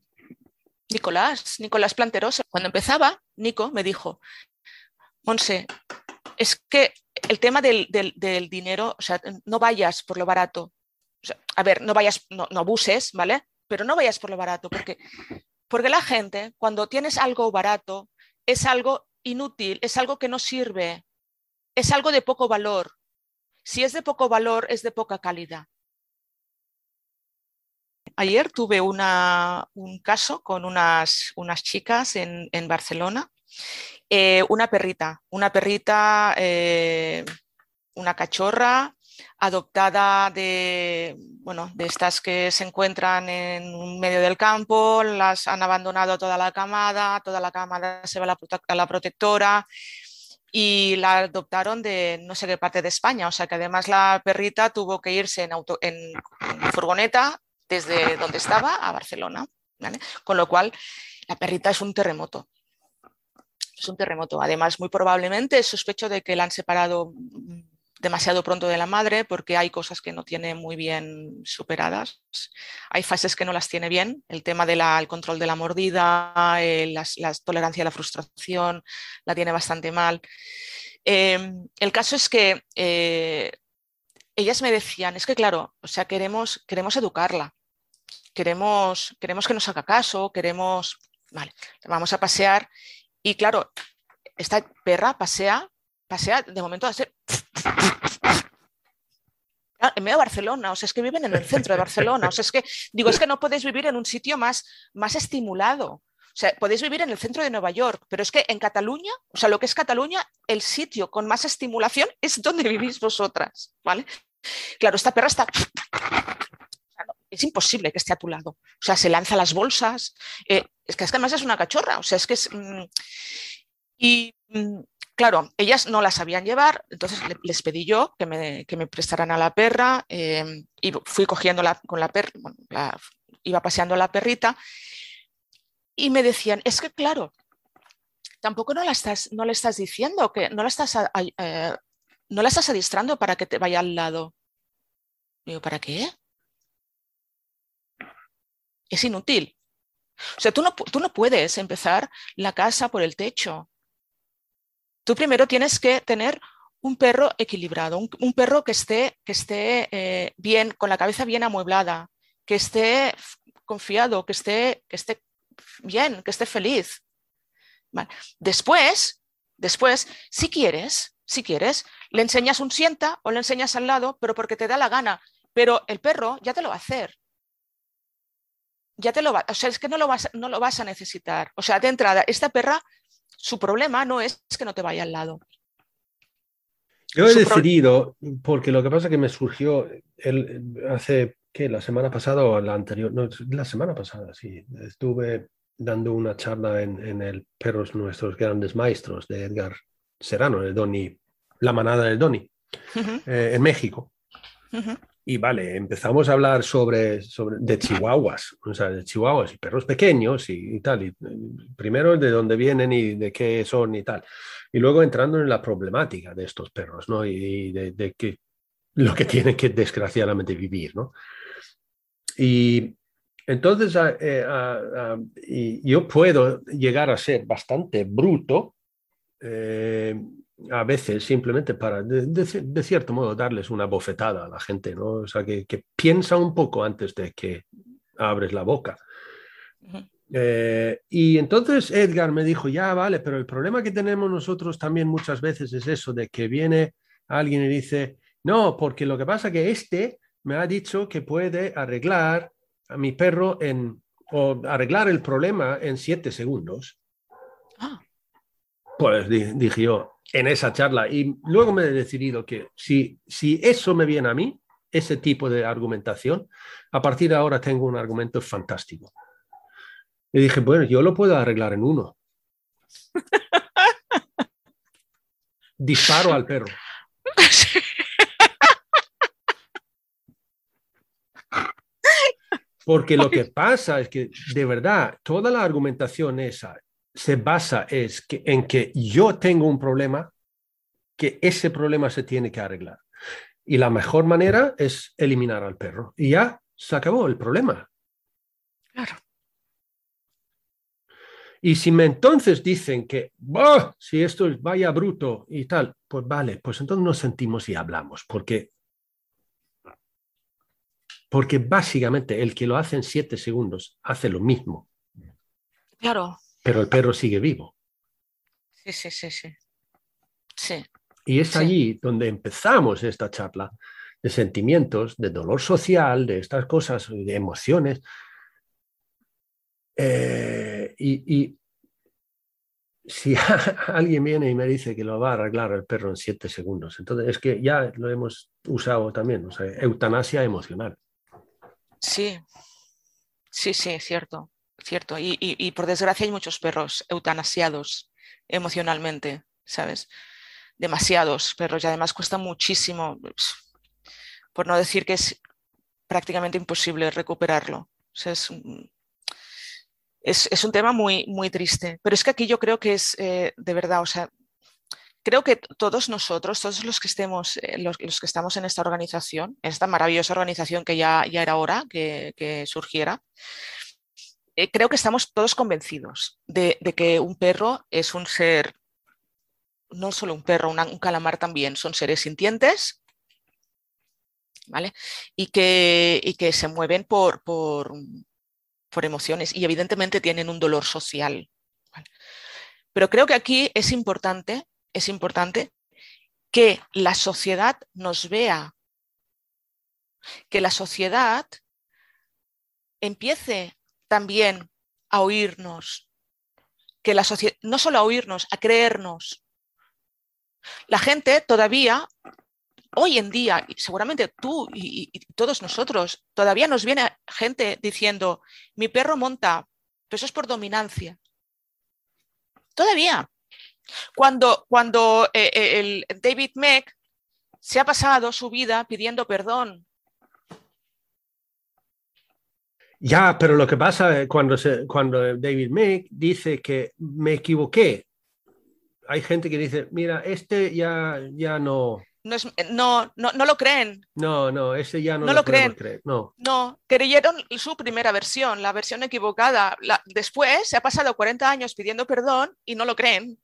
Nicolás, Nicolás Planterosa, cuando empezaba, Nico me dijo, Monse, es que el tema del, dinero, o sea, no vayas por lo barato. A ver, no vayas, no, abuses, ¿vale? Pero no vayas por lo barato, porque, porque la gente, cuando tienes algo barato, es algo inútil, es algo que no sirve, es algo de poco valor. Si es de poco valor, es de poca calidad ayer tuve un caso con unas, unas chicas en, Barcelona, eh, una perrita, una perrita, eh, una cachorra adoptada de, bueno, de estas que se encuentran en medio del campo, las han abandonado toda la camada, toda la camada se va a la, protectora y la adoptaron de no sé qué parte de España, o sea que además la perrita tuvo que irse en, auto, en furgoneta desde donde estaba a Barcelona. Con lo cual, la perrita es un terremoto. Es un terremoto. Además, muy probablemente sospecho de que la han separado demasiado pronto de la madre porque hay cosas que no tiene muy bien superadas. Hay fases que no las tiene bien. El tema del control de la mordida, eh, la tolerancia a la frustración, la tiene bastante mal. Em, el caso es que eh, ellas me decían, es que claro, o sea, queremos, queremos educarla queremos, queremos que nos haga caso, queremos, vale, vamos a pasear. Y claro, esta perra pasea, pasea de momento a hacer... En medio de Barcelona, o sea, es que viven en el centro de Barcelona, o sea, es que, digo, es que no podéis vivir en un sitio más, más estimulado. O sea, podéis vivir en el centro de Nueva York, pero es que en Cataluña, o sea, lo que es Cataluña, el sitio con más estimulación es donde vivís vosotras, ¿vale? Claro, esta perra está es imposible que esté a tu lado. O sea, se lanza las bolsas. Eh, es que además es una cachorra. O sea, es que es. Mm, y mm, claro, ellas no la sabían llevar, entonces les pedí yo que me, que me prestaran a la perra em, y fui cogiéndola con la perra, iba paseando la perrita y me decían, es que claro, tampoco no la estás, no le estás diciendo, que no la estás, eh, no la estás adistrando para que te vaya al lado. Digo, ¿para qué? es inútil. O sea, tú no, tú no puedes empezar la casa por el techo. Tú primero tienes que tener un perro equilibrado, un, perro que esté, que esté eh, bien, con la cabeza bien amueblada, que esté confiado, que esté, que esté bien, que esté feliz. Después, después, si quieres, si quieres, le enseñas un sienta o le enseñas al lado, pero porque te da la gana. Pero el perro ya te lo va a hacer ya te lo va, o sea, es que no lo, vas, no lo vas a necesitar. O sea, de entrada, esta perra, su problema no es que no te vaya al lado. Yo he decidido, porque lo que pasa es que me surgió el, hace, ¿qué? La semana pasada o la anterior, no, la semana pasada, sí, estuve dando una charla en, el Perros Nuestros Grandes Maestros de Edgar Serrano, de Donny, La Manada de Donny. eh, en México. Y vale, empezamos a hablar sobre, sobre de chihuahuas, o sea, de chihuahuas y perros pequeños y, tal. Y, primero de dónde vienen y de qué son y tal. Y luego entrando en la problemática de estos perros, ¿no? Y, de, de que, lo que tienen que desgraciadamente vivir, ¿no? Y entonces eh, y yo puedo llegar a ser bastante bruto eh, a veces simplemente para, de, cierto modo, darles una bofetada a la gente, ¿no? O sea, que, piensa un poco antes de que abres la boca. Eh, y entonces Edgar me dijo, ya vale, pero el problema que tenemos nosotros también muchas veces es eso, de que viene alguien y dice, no, porque lo que pasa es que este me ha dicho que puede arreglar a mi perro en, o arreglar el problema en siete segundos. Ah. Pues dije yo, en esa charla, y luego me he decidido que si, si eso me viene a mí, ese tipo de argumentación, a partir de ahora tengo un argumento fantástico. Y dije, bueno, yo lo puedo arreglar en uno. Disparo al perro. Porque lo que pasa es que de verdad toda la argumentación esa se basa es que, en que yo tengo un problema, que ese problema se tiene que arreglar. Y la mejor manera es eliminar al perro. Y ya se acabó el problema. Claro. Y si me entonces dicen que, si esto es vaya bruto y tal, pues vale, pues entonces nos sentimos y hablamos, porque porque básicamente el que lo hace en siete segundos hace lo mismo. Claro. Pero el perro sigue vivo. Sí, sí, sí, sí. sí. Y es allí donde empezamos esta charla de sentimientos, de dolor social, de estas cosas, de emociones. Eh, y, y, si alguien viene y me dice que lo va a arreglar el perro en siete segundos, entonces es que ya lo hemos usado también, o sea, eutanasia emocional. Sí, sí, sí, cierto, cierto. Y, por desgracia hay muchos perros eutanasiados emocionalmente, ¿sabes? Demasiados perros y además cuesta muchísimo, por no decir que es prácticamente imposible recuperarlo. es, es, un tema muy, muy triste. Pero es que aquí yo creo que es eh, de verdad, o sea, creo que todos nosotros, todos los que estemos, eh, los, que estamos en esta organización, en esta maravillosa organización que ya, ya era hora que, surgiera, eh, creo que estamos todos convencidos de, que un perro es un ser, no solo un perro, un calamar también, son seres sintientes, ¿vale? Y que, que se mueven por, por, por, emociones y evidentemente tienen un dolor social. Pero creo que aquí es importante es importante que la sociedad nos vea, que la sociedad empiece también a oírnos, que la sociedad, no solo a oírnos, a creernos. La gente todavía, hoy en día, seguramente tú y, y todos nosotros, todavía nos viene gente diciendo, mi perro monta, pero eso es por dominancia. Todavía. Cuando, cuando eh, eh, el David Meck se ha pasado su vida pidiendo perdón. Ya, pero lo que pasa cuando, cuando David Meck dice que me equivoqué, hay gente que dice, mira, este ya, ya no, no, no, no, lo creen. No, no, ese ya no, no lo, creen. No. no, creyeron su primera versión, la versión equivocada. después se ha pasado 40 años pidiendo perdón y no lo creen.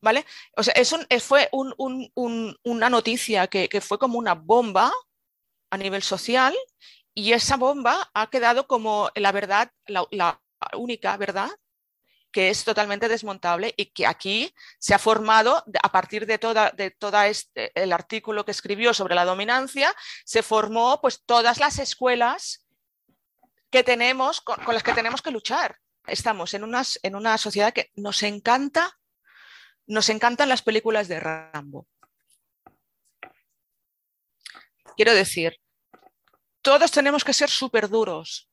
¿vale? O sea, es eh, fue una noticia que, fue como una bomba a nivel social y esa bomba ha quedado como la verdad, la, única verdad que es totalmente desmontable y que aquí se ha formado a partir de toda, de toda este, el artículo que escribió sobre la dominancia, se formó pues todas las escuelas que tenemos, con, las que tenemos que luchar. Estamos en, en una sociedad que nos encanta nos encantan las películas de Rambo. Quiero decir, todos tenemos que ser súper duros,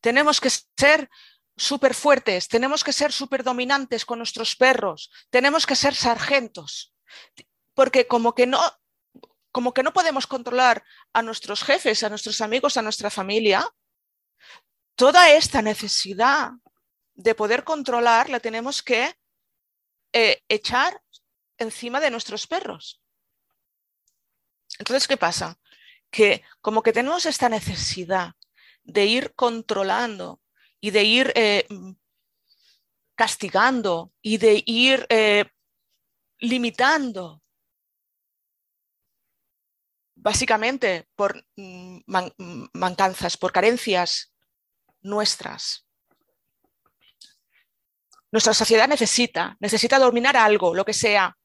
tenemos que ser súper fuertes, tenemos que ser súper dominantes con nuestros perros, tenemos que ser sargentos, porque como que no, como que no podemos controlar a nuestros jefes, a nuestros amigos, a nuestra familia, toda esta necesidad de poder controlar la tenemos que eh, echar encima de nuestros perros. Entonces, ¿qué pasa? Que como que tenemos esta necesidad de ir controlando y de ir eh, castigando y de ir eh, limitando, básicamente por mm, mancanzas, por carencias nuestras. Nuestra sociedad necesita, necesita dominar algo, lo que sea,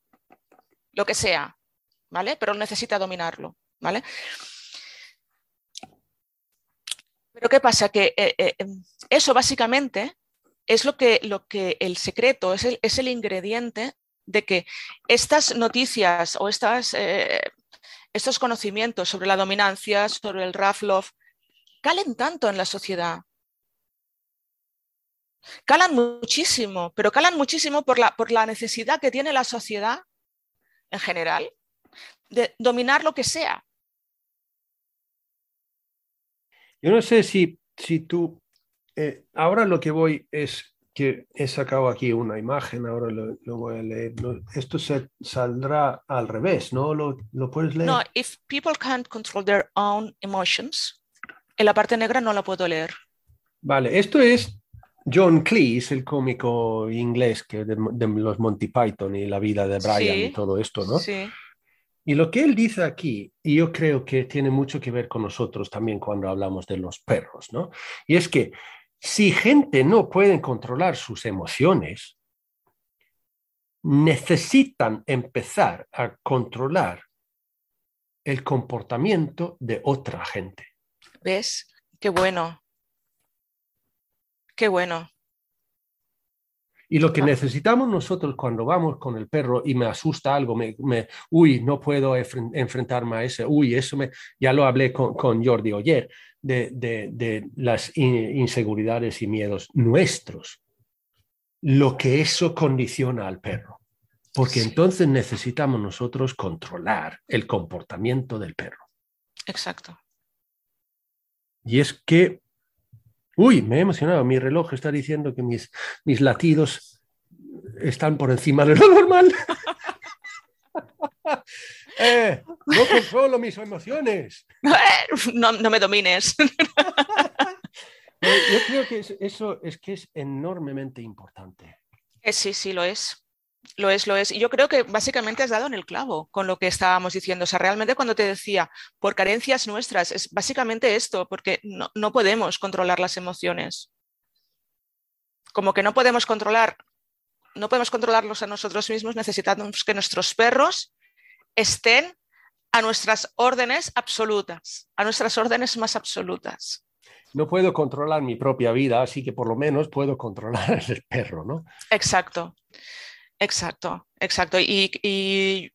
lo que sea, ¿vale? Pero necesita dominarlo, ¿vale? Pero ¿qué pasa? Que eh, eh, em, eso básicamente es lo que, lo que el secreto, es el, es el ingrediente de que estas noticias o estas, eh, estos conocimientos sobre la dominancia, sobre el Raflov, calen tanto en la sociedad. Calan muchísimo, pero calan muchísimo por la, por la necesidad que tiene la sociedad en general de dominar lo que sea. Yo no sé si, si tú, eh, ahora lo que voy es que he sacado aquí una imagen, ahora lo, voy a leer. esto se, saldrá al revés, ¿no? ¿Lo, ¿Lo, puedes leer? No, if people can't control their own emotions, en la parte negra no la puedo leer. Vale, esto es John Cleese, el cómico inglés que de, los Monty Python y la vida de Brian y todo esto, ¿no? Sí. Y lo que él dice aquí, y yo creo que tiene mucho que ver con nosotros también cuando hablamos de los perros, ¿no? Y es que si gente no puede controlar sus emociones, necesitan empezar a controlar el comportamiento de otra gente. ¿Ves? Qué bueno. Qué bueno. Y lo que necesitamos nosotros cuando vamos con el perro y me asusta algo, me, uy, no puedo enfrentarme a ese, uy, eso me, ya lo hablé con, con Jordi ayer, de, de, las inseguridades y miedos nuestros, lo que eso condiciona al perro. Porque entonces necesitamos nosotros controlar el comportamiento del perro. Exacto. Y es que Uy, me he emocionado. Mi reloj está diciendo que mis, mis latidos están por encima de lo normal. Eh, no controlo mis emociones. No, no me domines. Eh, yo creo que eso es que es enormemente importante. Eh, sí, sí, lo es. Lo es, lo es. Y yo creo que básicamente has dado en el clavo con lo que estábamos diciendo. O sea, realmente cuando te decía, por carencias nuestras, es básicamente esto, porque no, no podemos controlar las emociones. Como que no podemos controlar, no podemos controlarlos a nosotros mismos, necesitamos que nuestros perros estén a nuestras órdenes absolutas, a nuestras órdenes más absolutas. No puedo controlar mi propia vida, así que por lo menos puedo controlar el perro, ¿no? Exacto. Exacto, exacto. Y,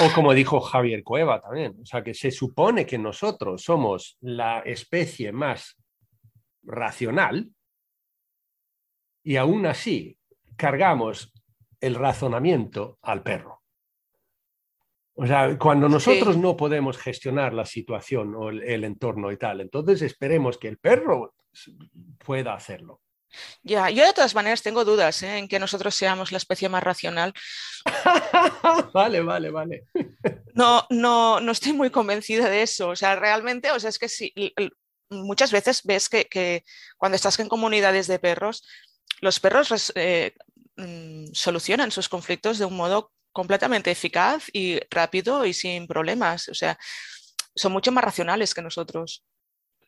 O como dijo Javier Cueva también, o sea, que se supone que nosotros somos la especie más racional y aún así cargamos el razonamiento al perro. O sea, cuando nosotros no podemos gestionar la situación o el, entorno y tal, entonces esperemos que el perro pueda hacerlo. Ya, yo de todas maneras tengo dudas ¿eh? en que nosotros seamos la especie más racional. vale, vale, vale. no, no, no estoy muy convencida de eso. O sea, realmente, o sea, es que sí, muchas veces ves que, cuando estás en comunidades de perros, los perros eh, mm, solucionan sus conflictos de un modo completamente eficaz y rápido y sin problemas. O sea, son mucho más racionales que nosotros,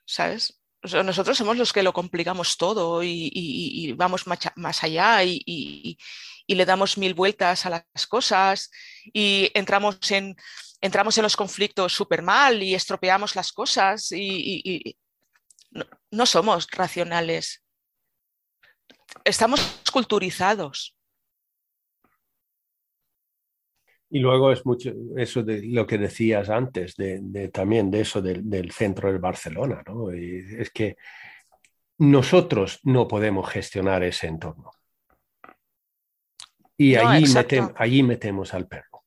¿sabes? Nosotros somos los que lo complicamos todo y, vamos más allá y, le damos mil vueltas a las cosas y entramos en, entramos en los conflictos súper mal y estropeamos las cosas y, no, somos racionales. Estamos culturizados. Y luego es mucho eso de lo que decías antes, de, también de eso del centro de Barcelona, ¿no? Y es que nosotros no podemos gestionar ese entorno. Y allí, allí metemos al perro.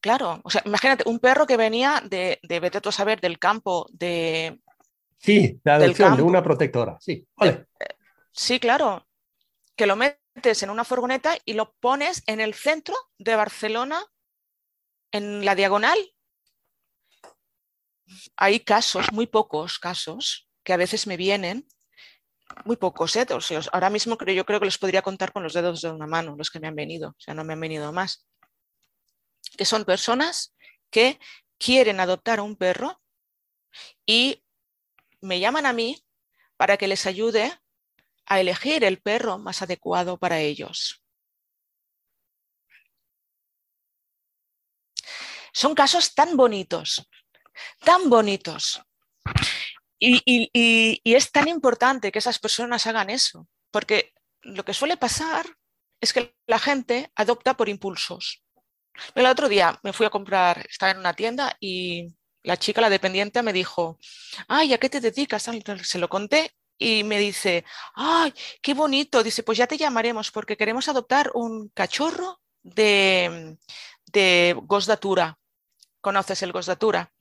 Claro, o sea, imagínate, un perro que venía de, de vete a saber, del campo, de... Sí, la Del adopción de una protectora, sí. Vale. Sí, claro, que lo metes en una furgoneta y lo pones en el centro de Barcelona, en la diagonal. Hay casos, muy pocos casos, que a veces me vienen, muy pocos, ¿eh? Ahora mismo creo, yo creo que los podría contar con los dedos de una mano, los que me han venido, o sea, no me han venido más. Que son personas que quieren adoptar a un perro y me llaman a mí para que les ayude a elegir el perro más adecuado para ellos. Son casos tan bonitos, tan bonitos. Y, es tan importante que esas personas hagan eso, porque lo que suele pasar es que la gente adopta por impulsos. El otro día me fui a comprar, estaba en una tienda y la chica, la dependiente, me dijo, ay, ¿a qué te dedicas? Se lo conté y me dice, ay, qué bonito. Dice, pues ya te llamaremos porque queremos adoptar un cachorro de, de Gos d'Atura. ¿Conoces el Gos d'Atura?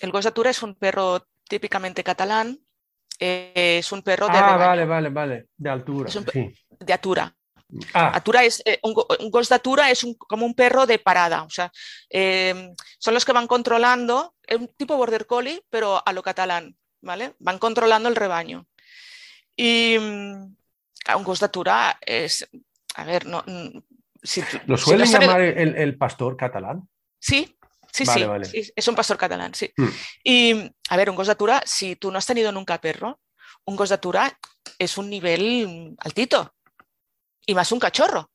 El Gos d'Atura es un perro típicamente catalán. eh, es un perro de, Ah, rebaño, vale, vale, vale. De altura. Es un- sí. de Atura. Ah, Atura es, eh, un, un Gos d'Atura es un- como un perro de parada, o sea, eh, son los que van controlando, es un tipo border collie, pero a lo catalán, ¿vale? Van controlando el rebaño. Y un Gos es, a ver, no... mm, si tú- ¿lo si suelen no llamar el, el pastor catalán? Sí, sí, Vale, sí, vale. sí, es un pastor catalán, sí. Hmm. Y, a ver, un Gos d'Atura, si tú no has tenido nunca perro, un Gos d'Atura es un nivel altito, y más un cachorro,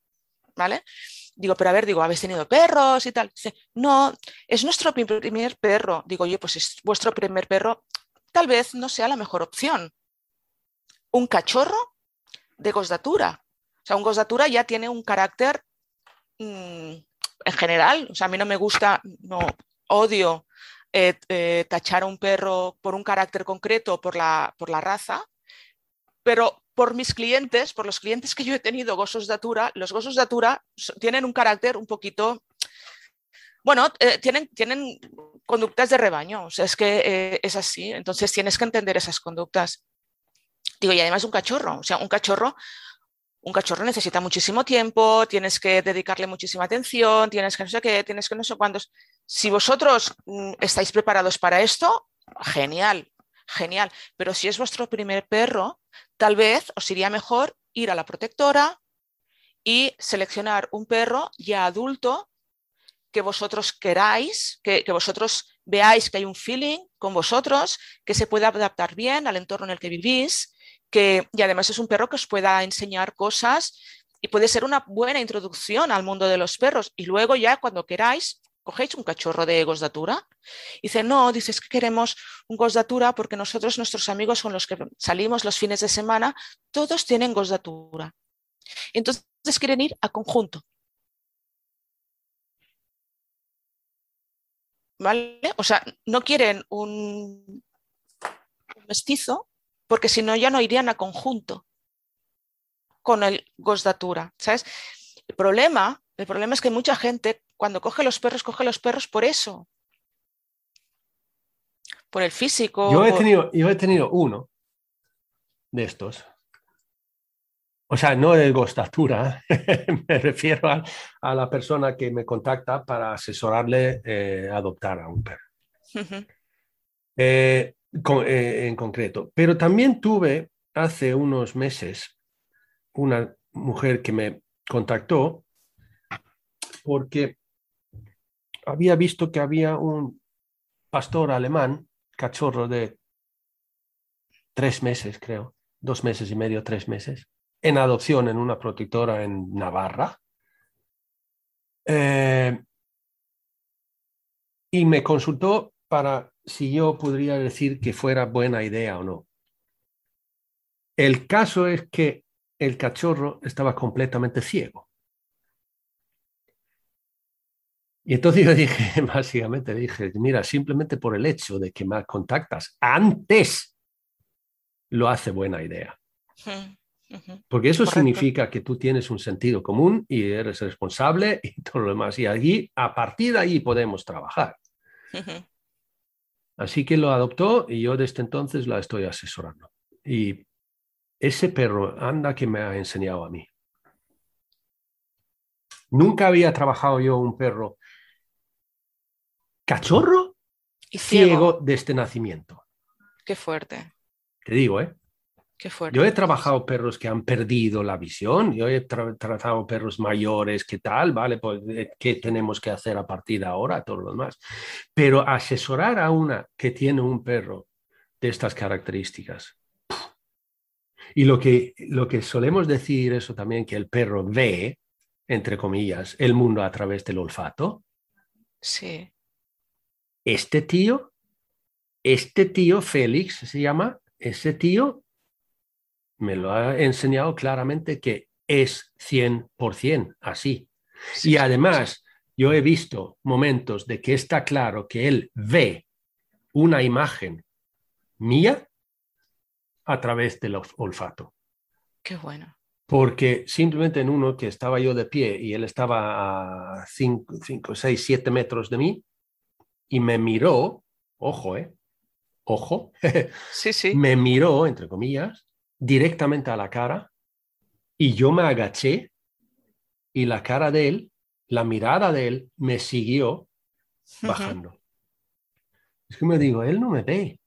¿vale? Digo, pero a ver, digo, ¿habéis tenido perros y tal? Dice, no, es nuestro pri- primer perro. Digo, oye, pues es vuestro primer perro, tal vez no sea la mejor opción. Un cachorro de gosdatura. O sea, un gosdatura ya tiene un carácter mm, en general. O sea, a mí no me gusta, no odio eh, eh, tachar a un perro por un carácter concreto, por la, por la raza, pero por mis clientes, por los clientes que yo he tenido Atura, los so- tienen un carácter un poquito, bueno, eh, tienen, tienen conductas de rebaño, o sea, es que es así, entonces tienes que entender esas conductas. Digo, y además un cachorro, o sea, un cachorro, un cachorro necesita muchísimo tiempo, tienes que dedicarle muchísima atención, tienes que no sé qué, tienes que no sé cuántos. Si vosotros mm, estáis preparados para esto, genial, genial. Pero si es vuestro primer perro, tal vez os iría mejor ir a la protectora y seleccionar un perro ya adulto que vosotros queráis, que, que vosotros veáis que hay un feeling con vosotros, que se pueda adaptar bien al entorno en el que vivís, que, y además es un perro que os pueda enseñar cosas y puede ser una buena introducción al mundo de los perros. Y luego ya cuando queráis, cogéis un cachorro de gosdatura. Y dice, no, dices que queremos un gosdatura porque nosotros, nuestros amigos con los que salimos los fines de semana, todos tienen gosdatura. Entonces quieren ir a conjunto. ¿Vale? O sea, no quieren un, un mestizo porque si no ya no irían a conjunto con el gosdatura, ¿sabes? El problema, el problema es que mucha gente cuando coge los perros, coge los perros por eso. Por el físico. Yo he, por- tenido, yo he tenido uno de estos. O sea, no de gostatura, me refiero a, a la persona que me contacta para asesorarle eh, a adoptar a un perro. Eh, eh, en concreto. Pero también tuve hace unos meses una mujer que me contactó porque había visto que había un pastor alemán, cachorro de tres meses, creo, dos meses y medio, tres meses, en adopción en una protectora en Navarra. Eh, y me consultó para si yo podría decir que fuera buena idea o no. El caso es que el cachorro estaba completamente ciego. Y entonces yo dije, básicamente dije, mira, simplemente por el hecho de que me contactas antes, lo hace buena idea. Porque eso significa que tú tienes un sentido común y eres responsable y todo lo demás. Y allí, a partir de ahí podemos trabajar. Así que lo adoptó y yo desde entonces la estoy asesorando. Y ese perro anda que me ha enseñado a mí. Nunca había trabajado yo un perro cachorro y ciego, desde este nacimiento. Qué fuerte. Te digo, ¿eh? Qué fuerte. Yo he trabajado perros que han perdido la visión, yo he tratado perros mayores, ¿qué tal? ¿Vale? Pues, eh, ¿qué tenemos que hacer a partir de ahora? Todo lo demás. Pero asesorar a una que tiene un perro de estas características. Y lo que, lo que solemos decir eso también, que el perro ve, entre comillas, el mundo a través del olfato. Sí. Este tío, este tío Félix se llama, ese tío me lo ha enseñado claramente que es 100% así. y además, yo he visto momentos de que está claro que él ve una imagen mía a través del olfato. Qué bueno. Porque simplemente en uno que estaba yo de pie y él estaba a 5, 6, 7 metros de mí y me miró, ojo, ¿eh? Ojo, sí, sí. me miró, entre comillas, directamente a la cara y yo me agaché y la cara de él, la mirada de él me siguió bajando. Es que me digo, él no me ve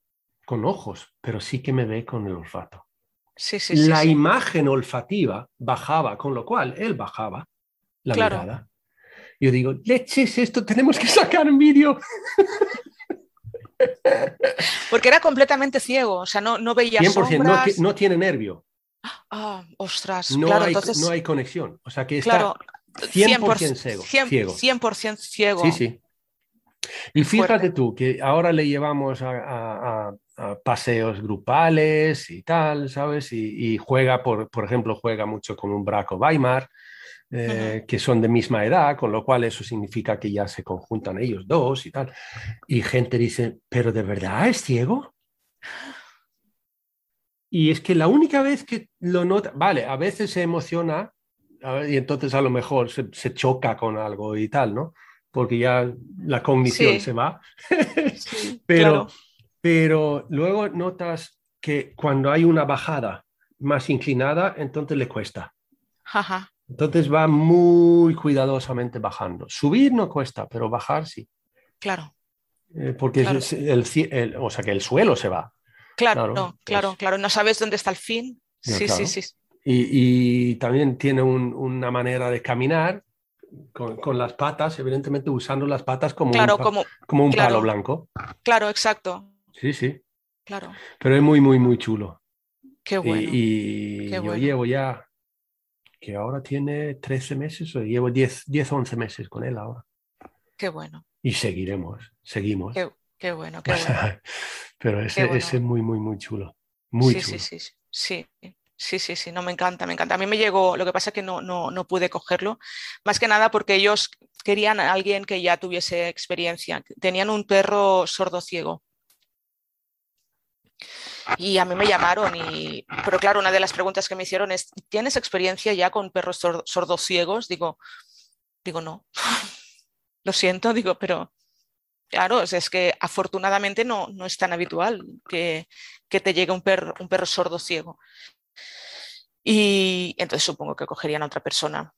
con ojos, pero sí que me ve con el olfato. Sí, sí, la imagen olfativa bajaba, con lo cual él bajaba la mirada. Yo digo, leches, esto tenemos que sacar un vídeo. Porque era completamente ciego, o sea, no, no veía 100%, No, tiene nervio. Ah, ostras, no claro, hay, entonces... No hay conexión, o sea que está 100%, ciego. 100%, ciego. Sí, sí. Y fíjate tú que ahora le llevamos a, paseos grupales y tal, ¿sabes? Y, juega, por, por ejemplo, juega mucho con un Braco Weimar, eh, que son de misma edad, con lo cual eso significa que ya se conjuntan ellos dos y tal. Y gente dice, ¿pero de verdad es ciego? Y es que la única vez que lo nota, vale, a veces se emociona y entonces a lo mejor se, choca con algo y tal, ¿no? Porque ya la cognición se va. pero, pero luego notas que cuando hay una bajada más inclinada, entonces le cuesta. Ajá. Entonces va muy cuidadosamente bajando. Subir no cuesta, pero bajar sí. Claro. Eh, porque el, o sea, que el suelo se va. Claro, claro, claro, claro. No sabes dónde está el fin. sí, sí, sí, y, también tiene una manera de caminar con, las patas, evidentemente usando las patas como un, como, como un palo blanco. Claro, exacto. Sí, sí. Claro. Pero es muy, muy, muy chulo. Qué bueno. Y, yo llevo ya que ahora tiene 13 meses, o llevo 10, 10 11 meses con él ahora. Qué bueno. Y seguiremos, seguimos. Qué, bueno, qué bueno. Pero ese, es muy, muy, muy chulo. Muy sí, chulo. Sí, sí, sí. Sí, sí, sí, no me encanta, me encanta. A mí me llegó, lo que pasa es que no, no, no pude cogerlo, más que nada porque ellos querían a alguien que ya tuviese experiencia. Tenían un perro sordo ciego y a mí me llamaron y, pero claro, una de las preguntas que me hicieron es, ¿tienes experiencia ya con perros sordos ciegos? Digo, digo, no. Lo siento, digo, pero claro, es que afortunadamente no, no es tan habitual que, que te llegue un perro, un perro sordo ciego. Y entonces supongo que cogerían a otra persona.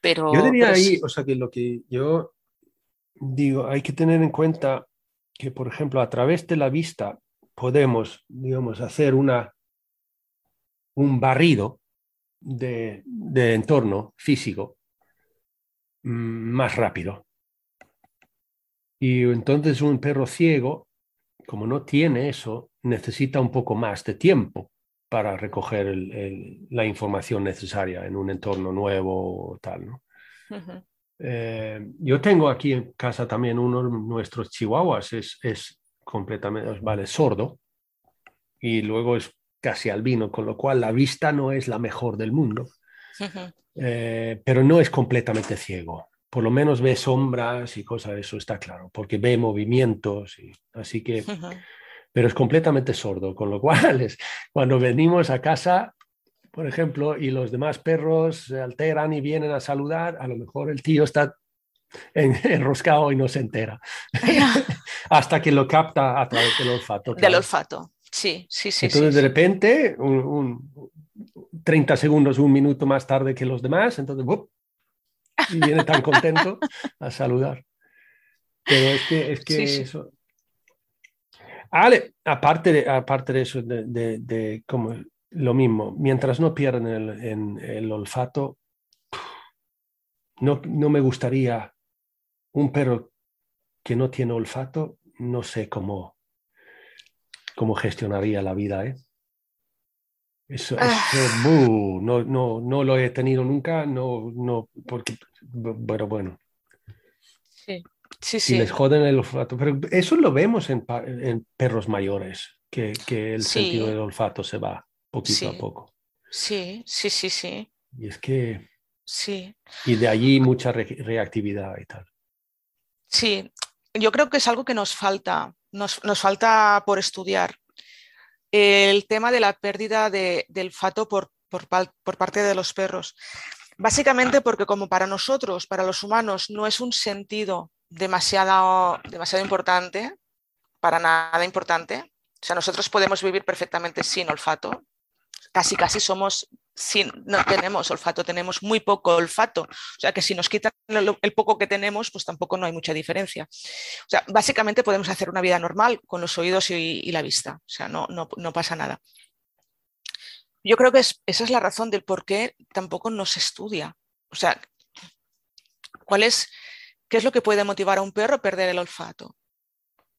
Pero, yo diría ahí, o sea, que lo que yo digo, hay que tener en cuenta que, por ejemplo, a través de la vista podemos, digamos, hacer una, un barrido de, entorno físico mm, más rápido. Y entonces un perro ciego, como no tiene eso, necesita un poco más de tiempo para recoger la información necesaria en un entorno nuevo o tal. ¿no? Eh, yo tengo aquí en casa también uno de nuestros chihuahuas, es, es completamente, vale, sordo y luego es casi albino, con lo cual la vista no es la mejor del mundo, eh, pero no es completamente ciego. Por lo menos ve sombras y cosas, eso está claro, porque ve movimientos. Y, así que pero es completamente sordo, con lo cual es, cuando venimos a casa, por ejemplo, y los demás perros se alteran y vienen a saludar, a lo mejor el tío está enroscado y no se entera, hasta que lo capta a través del olfato. Del olfato, sí, sí, sí. Entonces, de repente, un, 30 segundos, un minuto más tarde que los demás, entonces, y viene tan contento a saludar. Pero es que, es que eso... Ale, aparte de, aparte de eso, de, como lo mismo, mientras no pierdan el, el olfato, no, no, me gustaría un perro que no tiene olfato, no sé cómo, cómo gestionaría la vida. ¿eh? Eso, ah. no, no, no lo he tenido nunca, no, no, porque, bueno, bueno. Sí, sí, sí. les joden el olfato, pero eso lo vemos en, en perros mayores, que, que el sentido del olfato se va poquito a poco. Sí, sí, sí, sí. Y es que... Sí. Y de allí mucha reactividad y tal. Sí, yo creo que es algo que nos falta, nos, nos falta por estudiar el tema de la pérdida de, del olfato por, por, parte de los perros. Básicamente porque como para nosotros, para los humanos, no es un sentido demasiado, demasiado importante, para nada importante. O sea, nosotros podemos vivir perfectamente sin olfato, casi casi somos, no tenemos olfato, tenemos muy poco olfato. O sea que si nos quitan el, poco que tenemos, pues tampoco no hay mucha diferencia. O sea, básicamente podemos hacer una vida normal con los oídos y, la vista. O sea, no, no, no, pasa nada. Yo creo que esa es la razón del por qué tampoco nos estudia. O sea, ¿cuál es, ¿qué es lo que puede motivar a un perro a perder el olfato?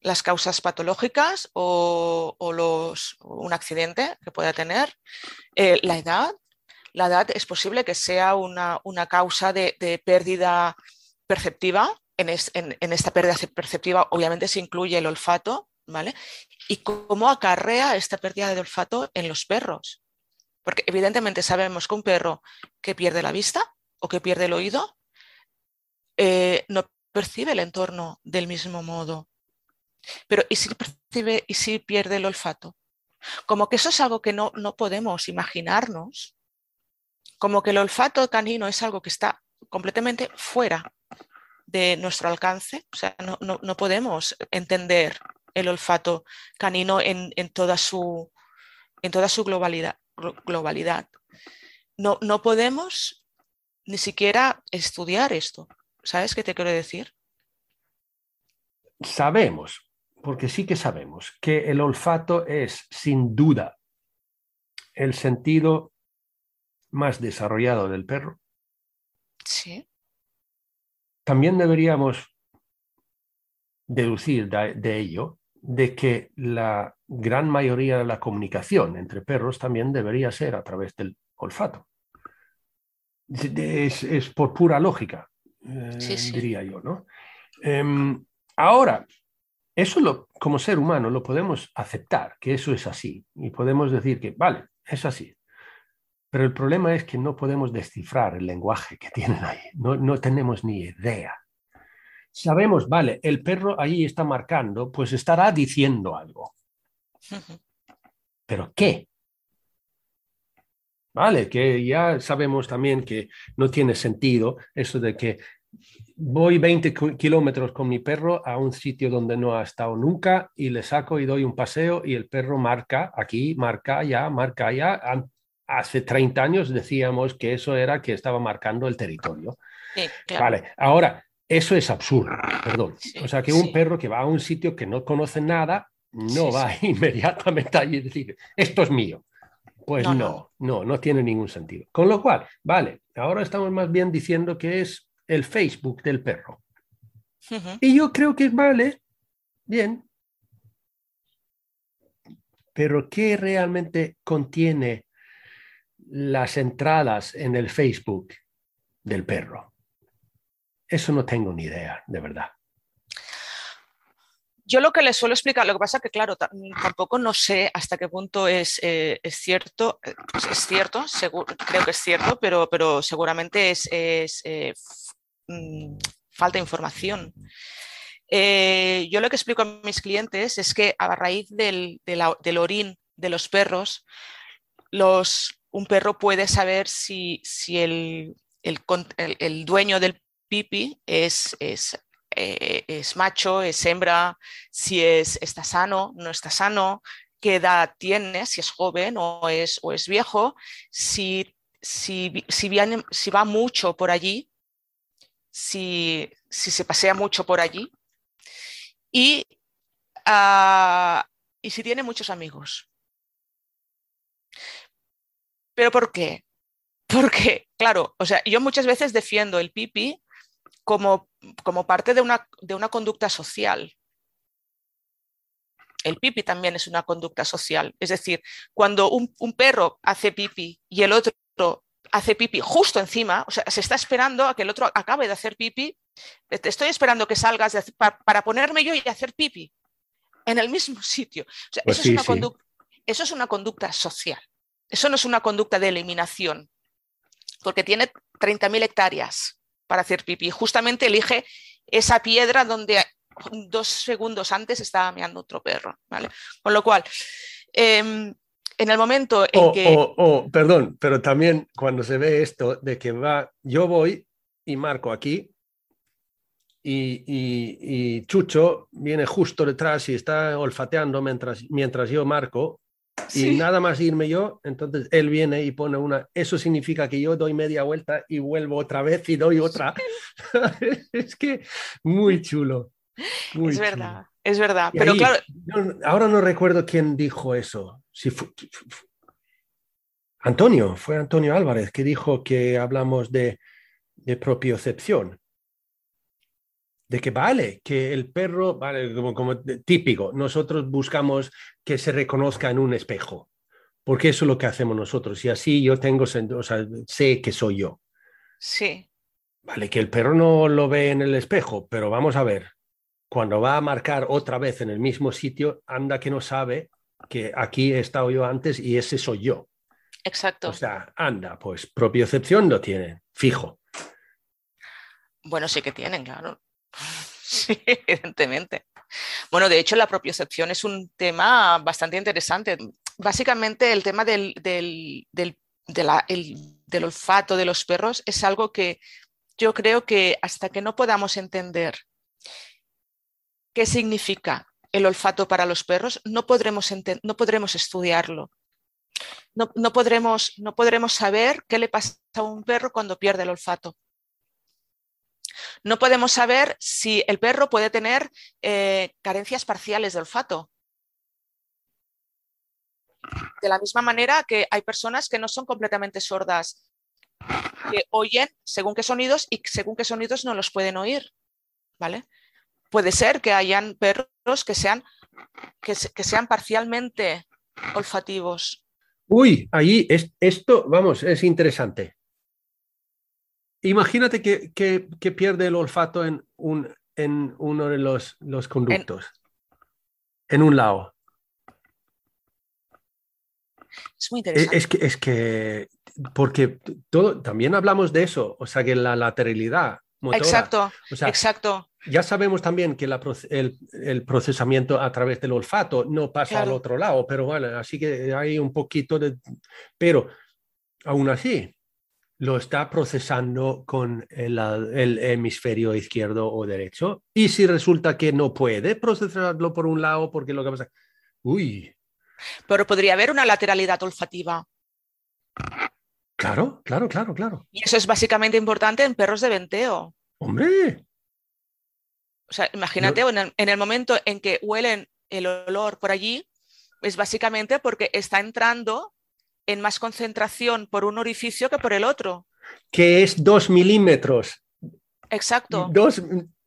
las causas patológicas o, los, un accidente que pueda tener, eh, la edad. La edad es posible que sea una, causa de, pérdida perceptiva. En, esta pérdida perceptiva obviamente se incluye el olfato, ¿vale? ¿Y cómo acarrea esta pérdida de olfato en los perros? Porque evidentemente sabemos que un perro que pierde la vista o que pierde el oído eh, no percibe el entorno del mismo modo pero ¿y si percibe y si pierde el olfato? Como que eso es algo que no, no podemos imaginarnos, como que el olfato canino es algo que está completamente fuera de nuestro alcance, o sea, no, no, podemos entender el olfato canino en, en, toda, su, en toda su globalidad. globalidad. No, no podemos ni siquiera estudiar esto. ¿Sabes qué te quiero decir? Sabemos, porque sí que sabemos que el olfato es sin duda el sentido más desarrollado del perro. Sí. También deberíamos deducir de, ello de que la gran mayoría de la comunicación entre perros también debería ser a través del olfato. Es, por pura lógica, eh, diría yo, ¿no? Em, ahora, eso lo, como ser humano lo podemos aceptar, que eso es así, y podemos decir que, vale, es así. Pero el problema es que no podemos descifrar el lenguaje que tienen ahí, no, no tenemos ni idea. Sabemos, vale, el perro ahí está marcando, pues estará diciendo algo. ¿Pero qué? Vale, que ya sabemos también que no tiene sentido eso de que voy 20 kilómetros con mi perro a un sitio donde no ha estado nunca y le saco y doy un paseo y el perro marca aquí, marca allá, marca allá. Hace 30 años decíamos que eso era que estaba marcando el territorio. Vale, ahora, eso es absurdo, perdón. o sea, que un perro que va a un sitio que no conoce nada no va inmediatamente allí y decir, esto es mío. Pues no, no, no tiene ningún sentido. Con lo cual, vale, ahora estamos más bien diciendo que es el Facebook del perro. Y yo creo que vale, bien. Pero ¿qué realmente contiene las entradas en el Facebook del perro? Eso no tengo ni idea, de verdad. Yo lo que les suelo explicar, lo que pasa es que, claro, tampoco no sé hasta qué punto es, eh, es cierto, eh, es cierto, creo que es cierto, pero, pero seguramente es, es eh, Mm, falta información. Eh, yo lo que explico a mis clientes es que a raíz del, del orín de los perros, los, un perro puede saber si, si el, el, dueño del pipi es, es, eh, es, macho, es hembra, si es, está sano, no está sano, qué edad tiene, si es joven o es, o es viejo, si, si, si, viene, si va mucho por allí, si, si se pasea mucho por allí y, uh, y si tiene muchos amigos. ¿Pero por qué? Porque, claro, o sea, yo muchas veces defiendo el pipi como, como parte de una, de una conducta social. El pipi también es una conducta social. Es decir, cuando un, un perro hace pipi y el otro hace pipi justo encima, o sea, se está esperando a que el otro acabe de hacer pipi, estoy esperando que salgas para, para, ponerme yo y hacer pipi en el mismo sitio. O sea, pues eso, sí, es una sí. eso es una conducta social. Eso no es una conducta de eliminación, porque tiene 30.000 hectáreas para hacer pipí. Justamente elige esa piedra donde dos segundos antes estaba meando otro perro. ¿vale? Con lo cual, eh, en el momento en oh, que... Oh, oh, perdón, pero también cuando se ve esto de que va, yo voy y marco aquí y, y, y, Chucho viene justo detrás y está olfateando mientras, mientras yo marco y sí. nada más irme yo, entonces él viene y pone una, eso significa que yo doy media vuelta y vuelvo otra vez y doy otra. es que muy chulo. Muy es chulo. verdad, es verdad. Y Pero ahí, claro. Ahora no recuerdo quién dijo eso. Si fue, Antonio, fue Antonio Álvarez que dijo que hablamos de, de propiocepción de que vale, que el perro, vale, como, como, típico, nosotros buscamos que se reconozca en un espejo, porque eso es lo que hacemos nosotros, y así yo tengo, o sea, sé que soy yo. Sí. Vale, que el perro no lo ve en el espejo, pero vamos a ver, cuando va a marcar otra vez en el mismo sitio, anda que no sabe que aquí he estado yo antes y ese soy yo. Exacto. O sea, anda, pues propiocepción lo tienen, fijo. Bueno, sí que tienen, claro. Sí, evidentemente. Bueno, de hecho, la propiocepción es un tema bastante interesante. Básicamente, el tema del, olfato de los perros es algo que yo creo que hasta que no podamos entender qué significa el olfato para los perros, no podremos, no podremos estudiarlo. No, podremos, no podremos saber qué le pasa a un perro cuando pierde el olfato. No podemos saber si el perro puede tener eh, carencias parciales de olfato. De la misma manera que hay personas que no son completamente sordas, que oyen según qué sonidos y según qué sonidos no los pueden oír. ¿Vale? Puede ser que hayan perros que sean, que, sean parcialmente olfativos. Uy, ahí es, esto, vamos, es interesante. Imagínate que, que, que, pierde el olfato en, un, en uno de los, los conductos, en, en, un lado. Es muy interesante. Es, es, que, es que, porque todo, también hablamos de eso, o sea, que la lateralidad. Motora, exacto, o sea, exacto. Ya sabemos también que la, el, el, procesamiento a través del olfato no pasa claro. al otro lado, pero bueno, así que hay un poquito de... Pero aún así, lo está procesando con el, el, hemisferio izquierdo o derecho. Y si resulta que no puede procesarlo por un lado, porque lo que pasa. Uy. Pero podría haber una lateralidad olfativa. Claro, claro, claro, claro. Y eso es básicamente importante en perros de venteo. Hombre. O sea, imagínate, no. en, el, en el momento en que huelen el olor por allí, es básicamente porque está entrando en más concentración por un orificio que por el otro. Que es dos milímetros. Exacto. Dos,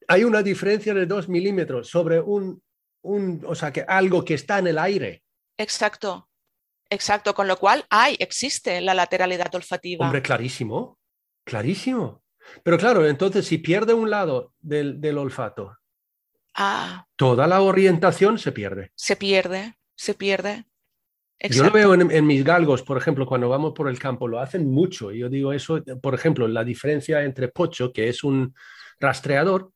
hay una diferencia de dos milímetros sobre un, un, o sea, que algo que está en el aire. Exacto. Exacto. Con lo cual hay, existe la lateralidad olfativa. Hombre, clarísimo. Clarísimo. Pero claro, entonces si pierde un lado del, del olfato, ah. toda la orientación se pierde. Se pierde, se pierde. Exacto. Yo lo veo en, en, mis galgos, por ejemplo, cuando vamos por el campo, lo hacen mucho. Yo digo eso, por ejemplo, la diferencia entre Pocho, que es un rastreador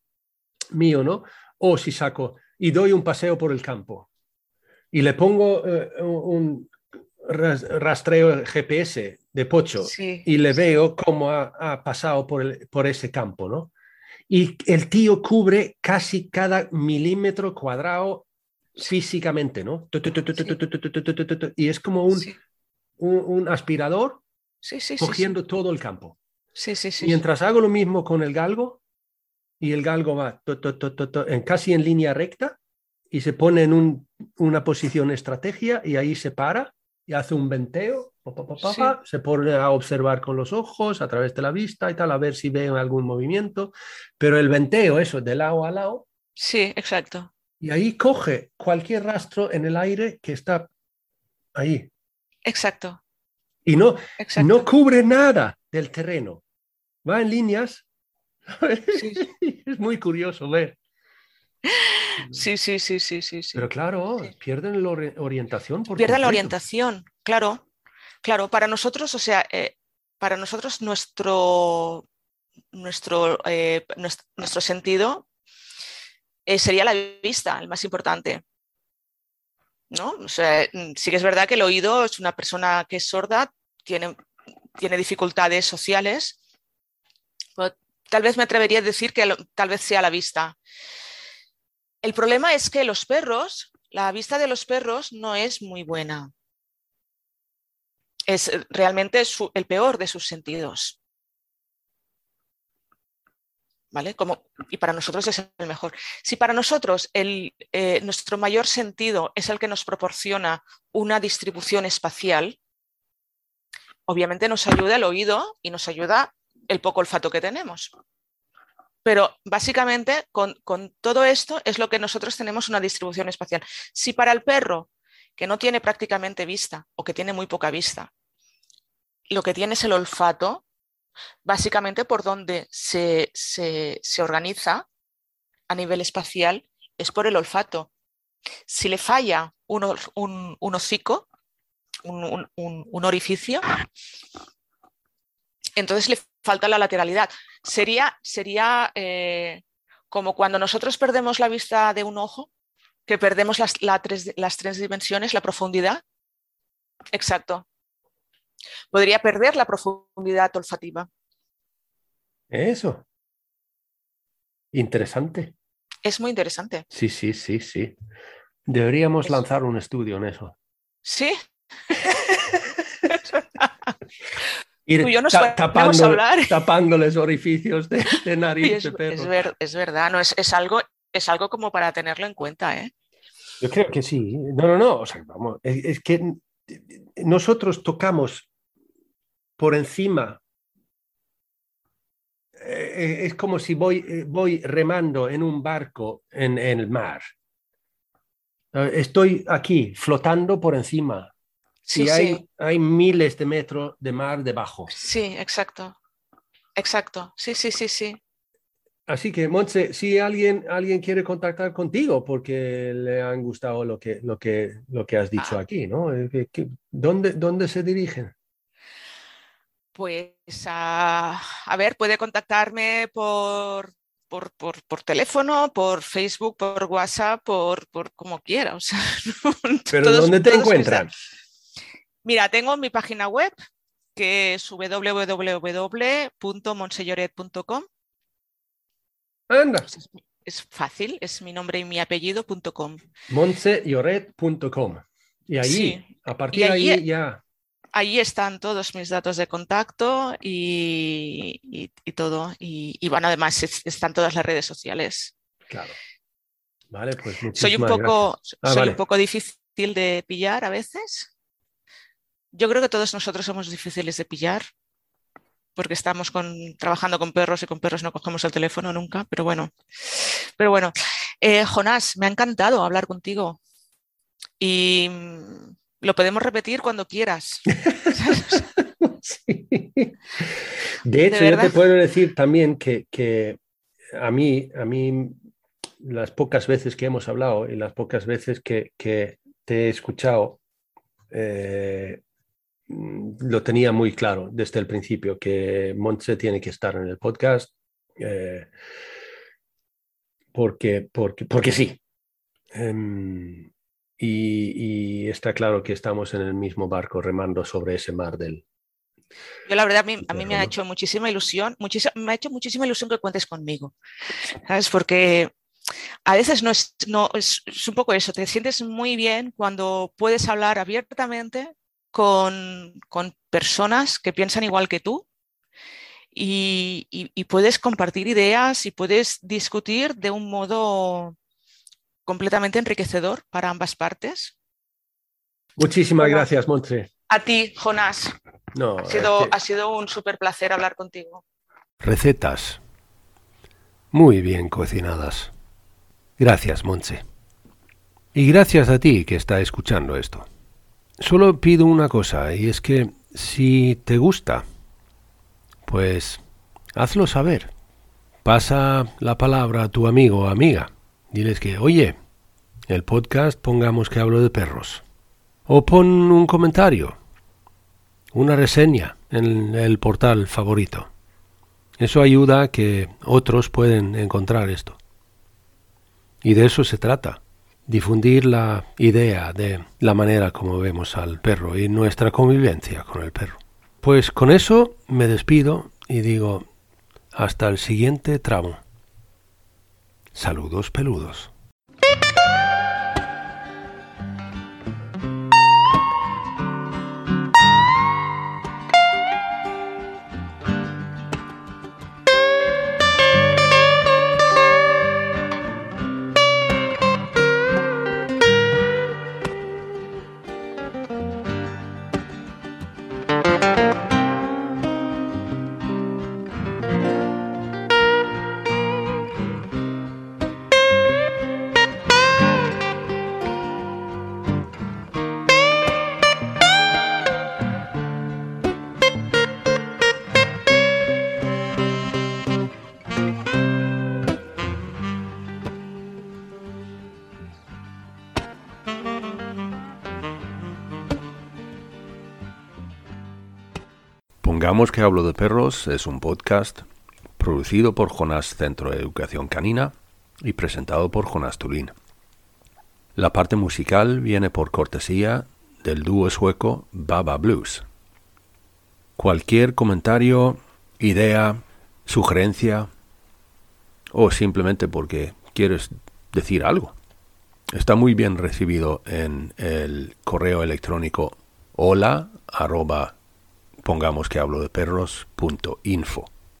mío, ¿no? o si saco y doy un paseo por el campo y le pongo eh, un rastreo GPS de Pocho y le veo cómo ha, pasado por, por ese campo, ¿no? Y el tío cubre casi cada milímetro cuadrado físicamente, ¿no? Y es como un, un, aspirador cogiendo todo el campo. Mientras hago lo mismo con el galgo, y el galgo va en, casi en línea recta y se pone en una posición estrategia y ahí se para y hace un venteo, se pone a observar con los ojos a través de la vista y tal, a ver si ve algún movimiento, pero el venteo, eso, de lado a lado. Sí, exacto. Y ahí coge cualquier rastro en el aire que está ahí. Exacto. Y no, no cubre nada del terreno. Va en líneas. es muy curioso ver. Sí, sí, sí, sí, sí. Pero claro, pierden la orientación. Por pierden la orientación, claro. Claro, para nosotros, o sea, eh, para nosotros nuestro, nuestro, eh, nuestro, sentido eh, sería la vista, el más importante. ¿no? O sea, mm, sí que es verdad que el oído es una persona que es sorda, tiene, tiene dificultades sociales. tal vez me atrevería a decir que tal vez sea la vista. El problema es que los perros, la vista de los perros no es muy buena. Es realmente el peor de sus sentidos. ¿Vale? Como, y para nosotros es el mejor. Si para nosotros el, eh, nuestro mayor sentido es el que nos proporciona una distribución espacial, obviamente nos ayuda el oído y nos ayuda el poco olfato que tenemos. Pero básicamente con, todo esto es lo que nosotros tenemos una distribución espacial. Si para el perro, que no tiene prácticamente vista o que tiene muy poca vista, lo que tiene es el olfato, básicamente por donde se, organiza a nivel espacial es por el olfato. Si le falla un, un, hocico, un, orificio, entonces le falta la lateralidad. Sería, sería eh, como cuando nosotros perdemos la vista de un ojo, que perdemos las, las tres dimensiones, la profundidad. Exacto. Podría perder la profundidad olfativa. Eso. Interesante. Es muy interesante. Sí, sí, sí, sí. Deberíamos lanzar un estudio en eso. Sí. Ir yo no tapando, hablar. tapándoles orificios de, nariz es, Es, verdad, no, es, es, algo, es algo como para tenerlo en cuenta. ¿eh? Yo creo que sí. No, no, no. O sea, vamos, es que nosotros tocamos por encima eh, eh, es como si voy, eh, voy remando en un barco en, el mar. Estoy aquí flotando por encima. Sí, hay, hay miles de metros de mar debajo. Sí, exacto. Exacto. Sí, sí, sí, sí. Así que, Montse, si alguien, alguien quiere contactar contigo porque le han gustado lo que, lo que, lo que has dicho ah. aquí, ¿no? ¿Dónde, ¿Dónde se dirigen? Pues a, ver, puede contactarme por, por, teléfono, por Facebook, por WhatsApp, por, por como quiera. ¿Pero dónde te encuentran? Mira, tengo mi página web que es www.monselloret.com. Anda. Es, fácil, es mi nombre y mi apellido.com. Monselloret.com. Y ahí, a partir de ahí ya ahí están todos mis datos de contacto y, todo. Y, bueno, además están todas las redes sociales. Claro. Vale, pues soy un poco, ah, soy un poco difícil de pillar a veces. Yo creo que todos nosotros somos difíciles de pillar porque estamos con, trabajando con perros y con perros no cogemos el teléfono nunca, pero bueno. Pero bueno, eh, Jonás, me ha encantado hablar contigo. Y lo podemos repetir cuando quieras. De hecho, yo te puedo decir también que, a mí, a mí, las pocas veces que hemos hablado y las pocas veces que, te he escuchado, eh, lo tenía muy claro desde el principio que Montse tiene que estar en el podcast. Eh, porque, porque, porque sí. Em, y, está claro que estamos en el mismo barco remando sobre ese mar del... Yo la verdad, a mí, a mí me ha hecho muchísima ilusión, muchísima, me ha hecho muchísima ilusión que cuentes conmigo, ¿sabes? Porque a veces no es, no, es, un poco eso, te sientes muy bien cuando puedes hablar abiertamente con, con personas que piensan igual que tú y, y, puedes compartir ideas y puedes discutir de un modo completamente enriquecedor para ambas partes. Muchísimas gracias, Montse. A ti, Jonás. No, ha, sido, ha sido un súper placer hablar contigo. Recetas. Muy bien cocinadas. Gracias, Montse. Y gracias a ti que está escuchando esto. Solo pido una cosa, y es que si te gusta, pues hazlo saber. Pasa la palabra a tu amigo o amiga. Diles que, oye, el podcast pongamos que hablo de perros. O pon un comentario, una reseña en el portal favorito. Eso ayuda a que otros pueden encontrar esto. Y de eso se trata, difundir la idea de la manera como vemos al perro y nuestra convivencia con el perro. Pues con eso me despido y digo hasta el siguiente tramo. Saludos peludos. Pongamos que hablo de perros es un podcast producido por Jonás Centro de Educación Canina y presentado por Jonás Tulín. La parte musical viene por cortesía del dúo sueco Baba Blues. Cualquier comentario, idea, sugerencia o simplemente porque quieres decir algo está muy bien recibido en el correo electrónico hola pongamos que hablo de perros.info.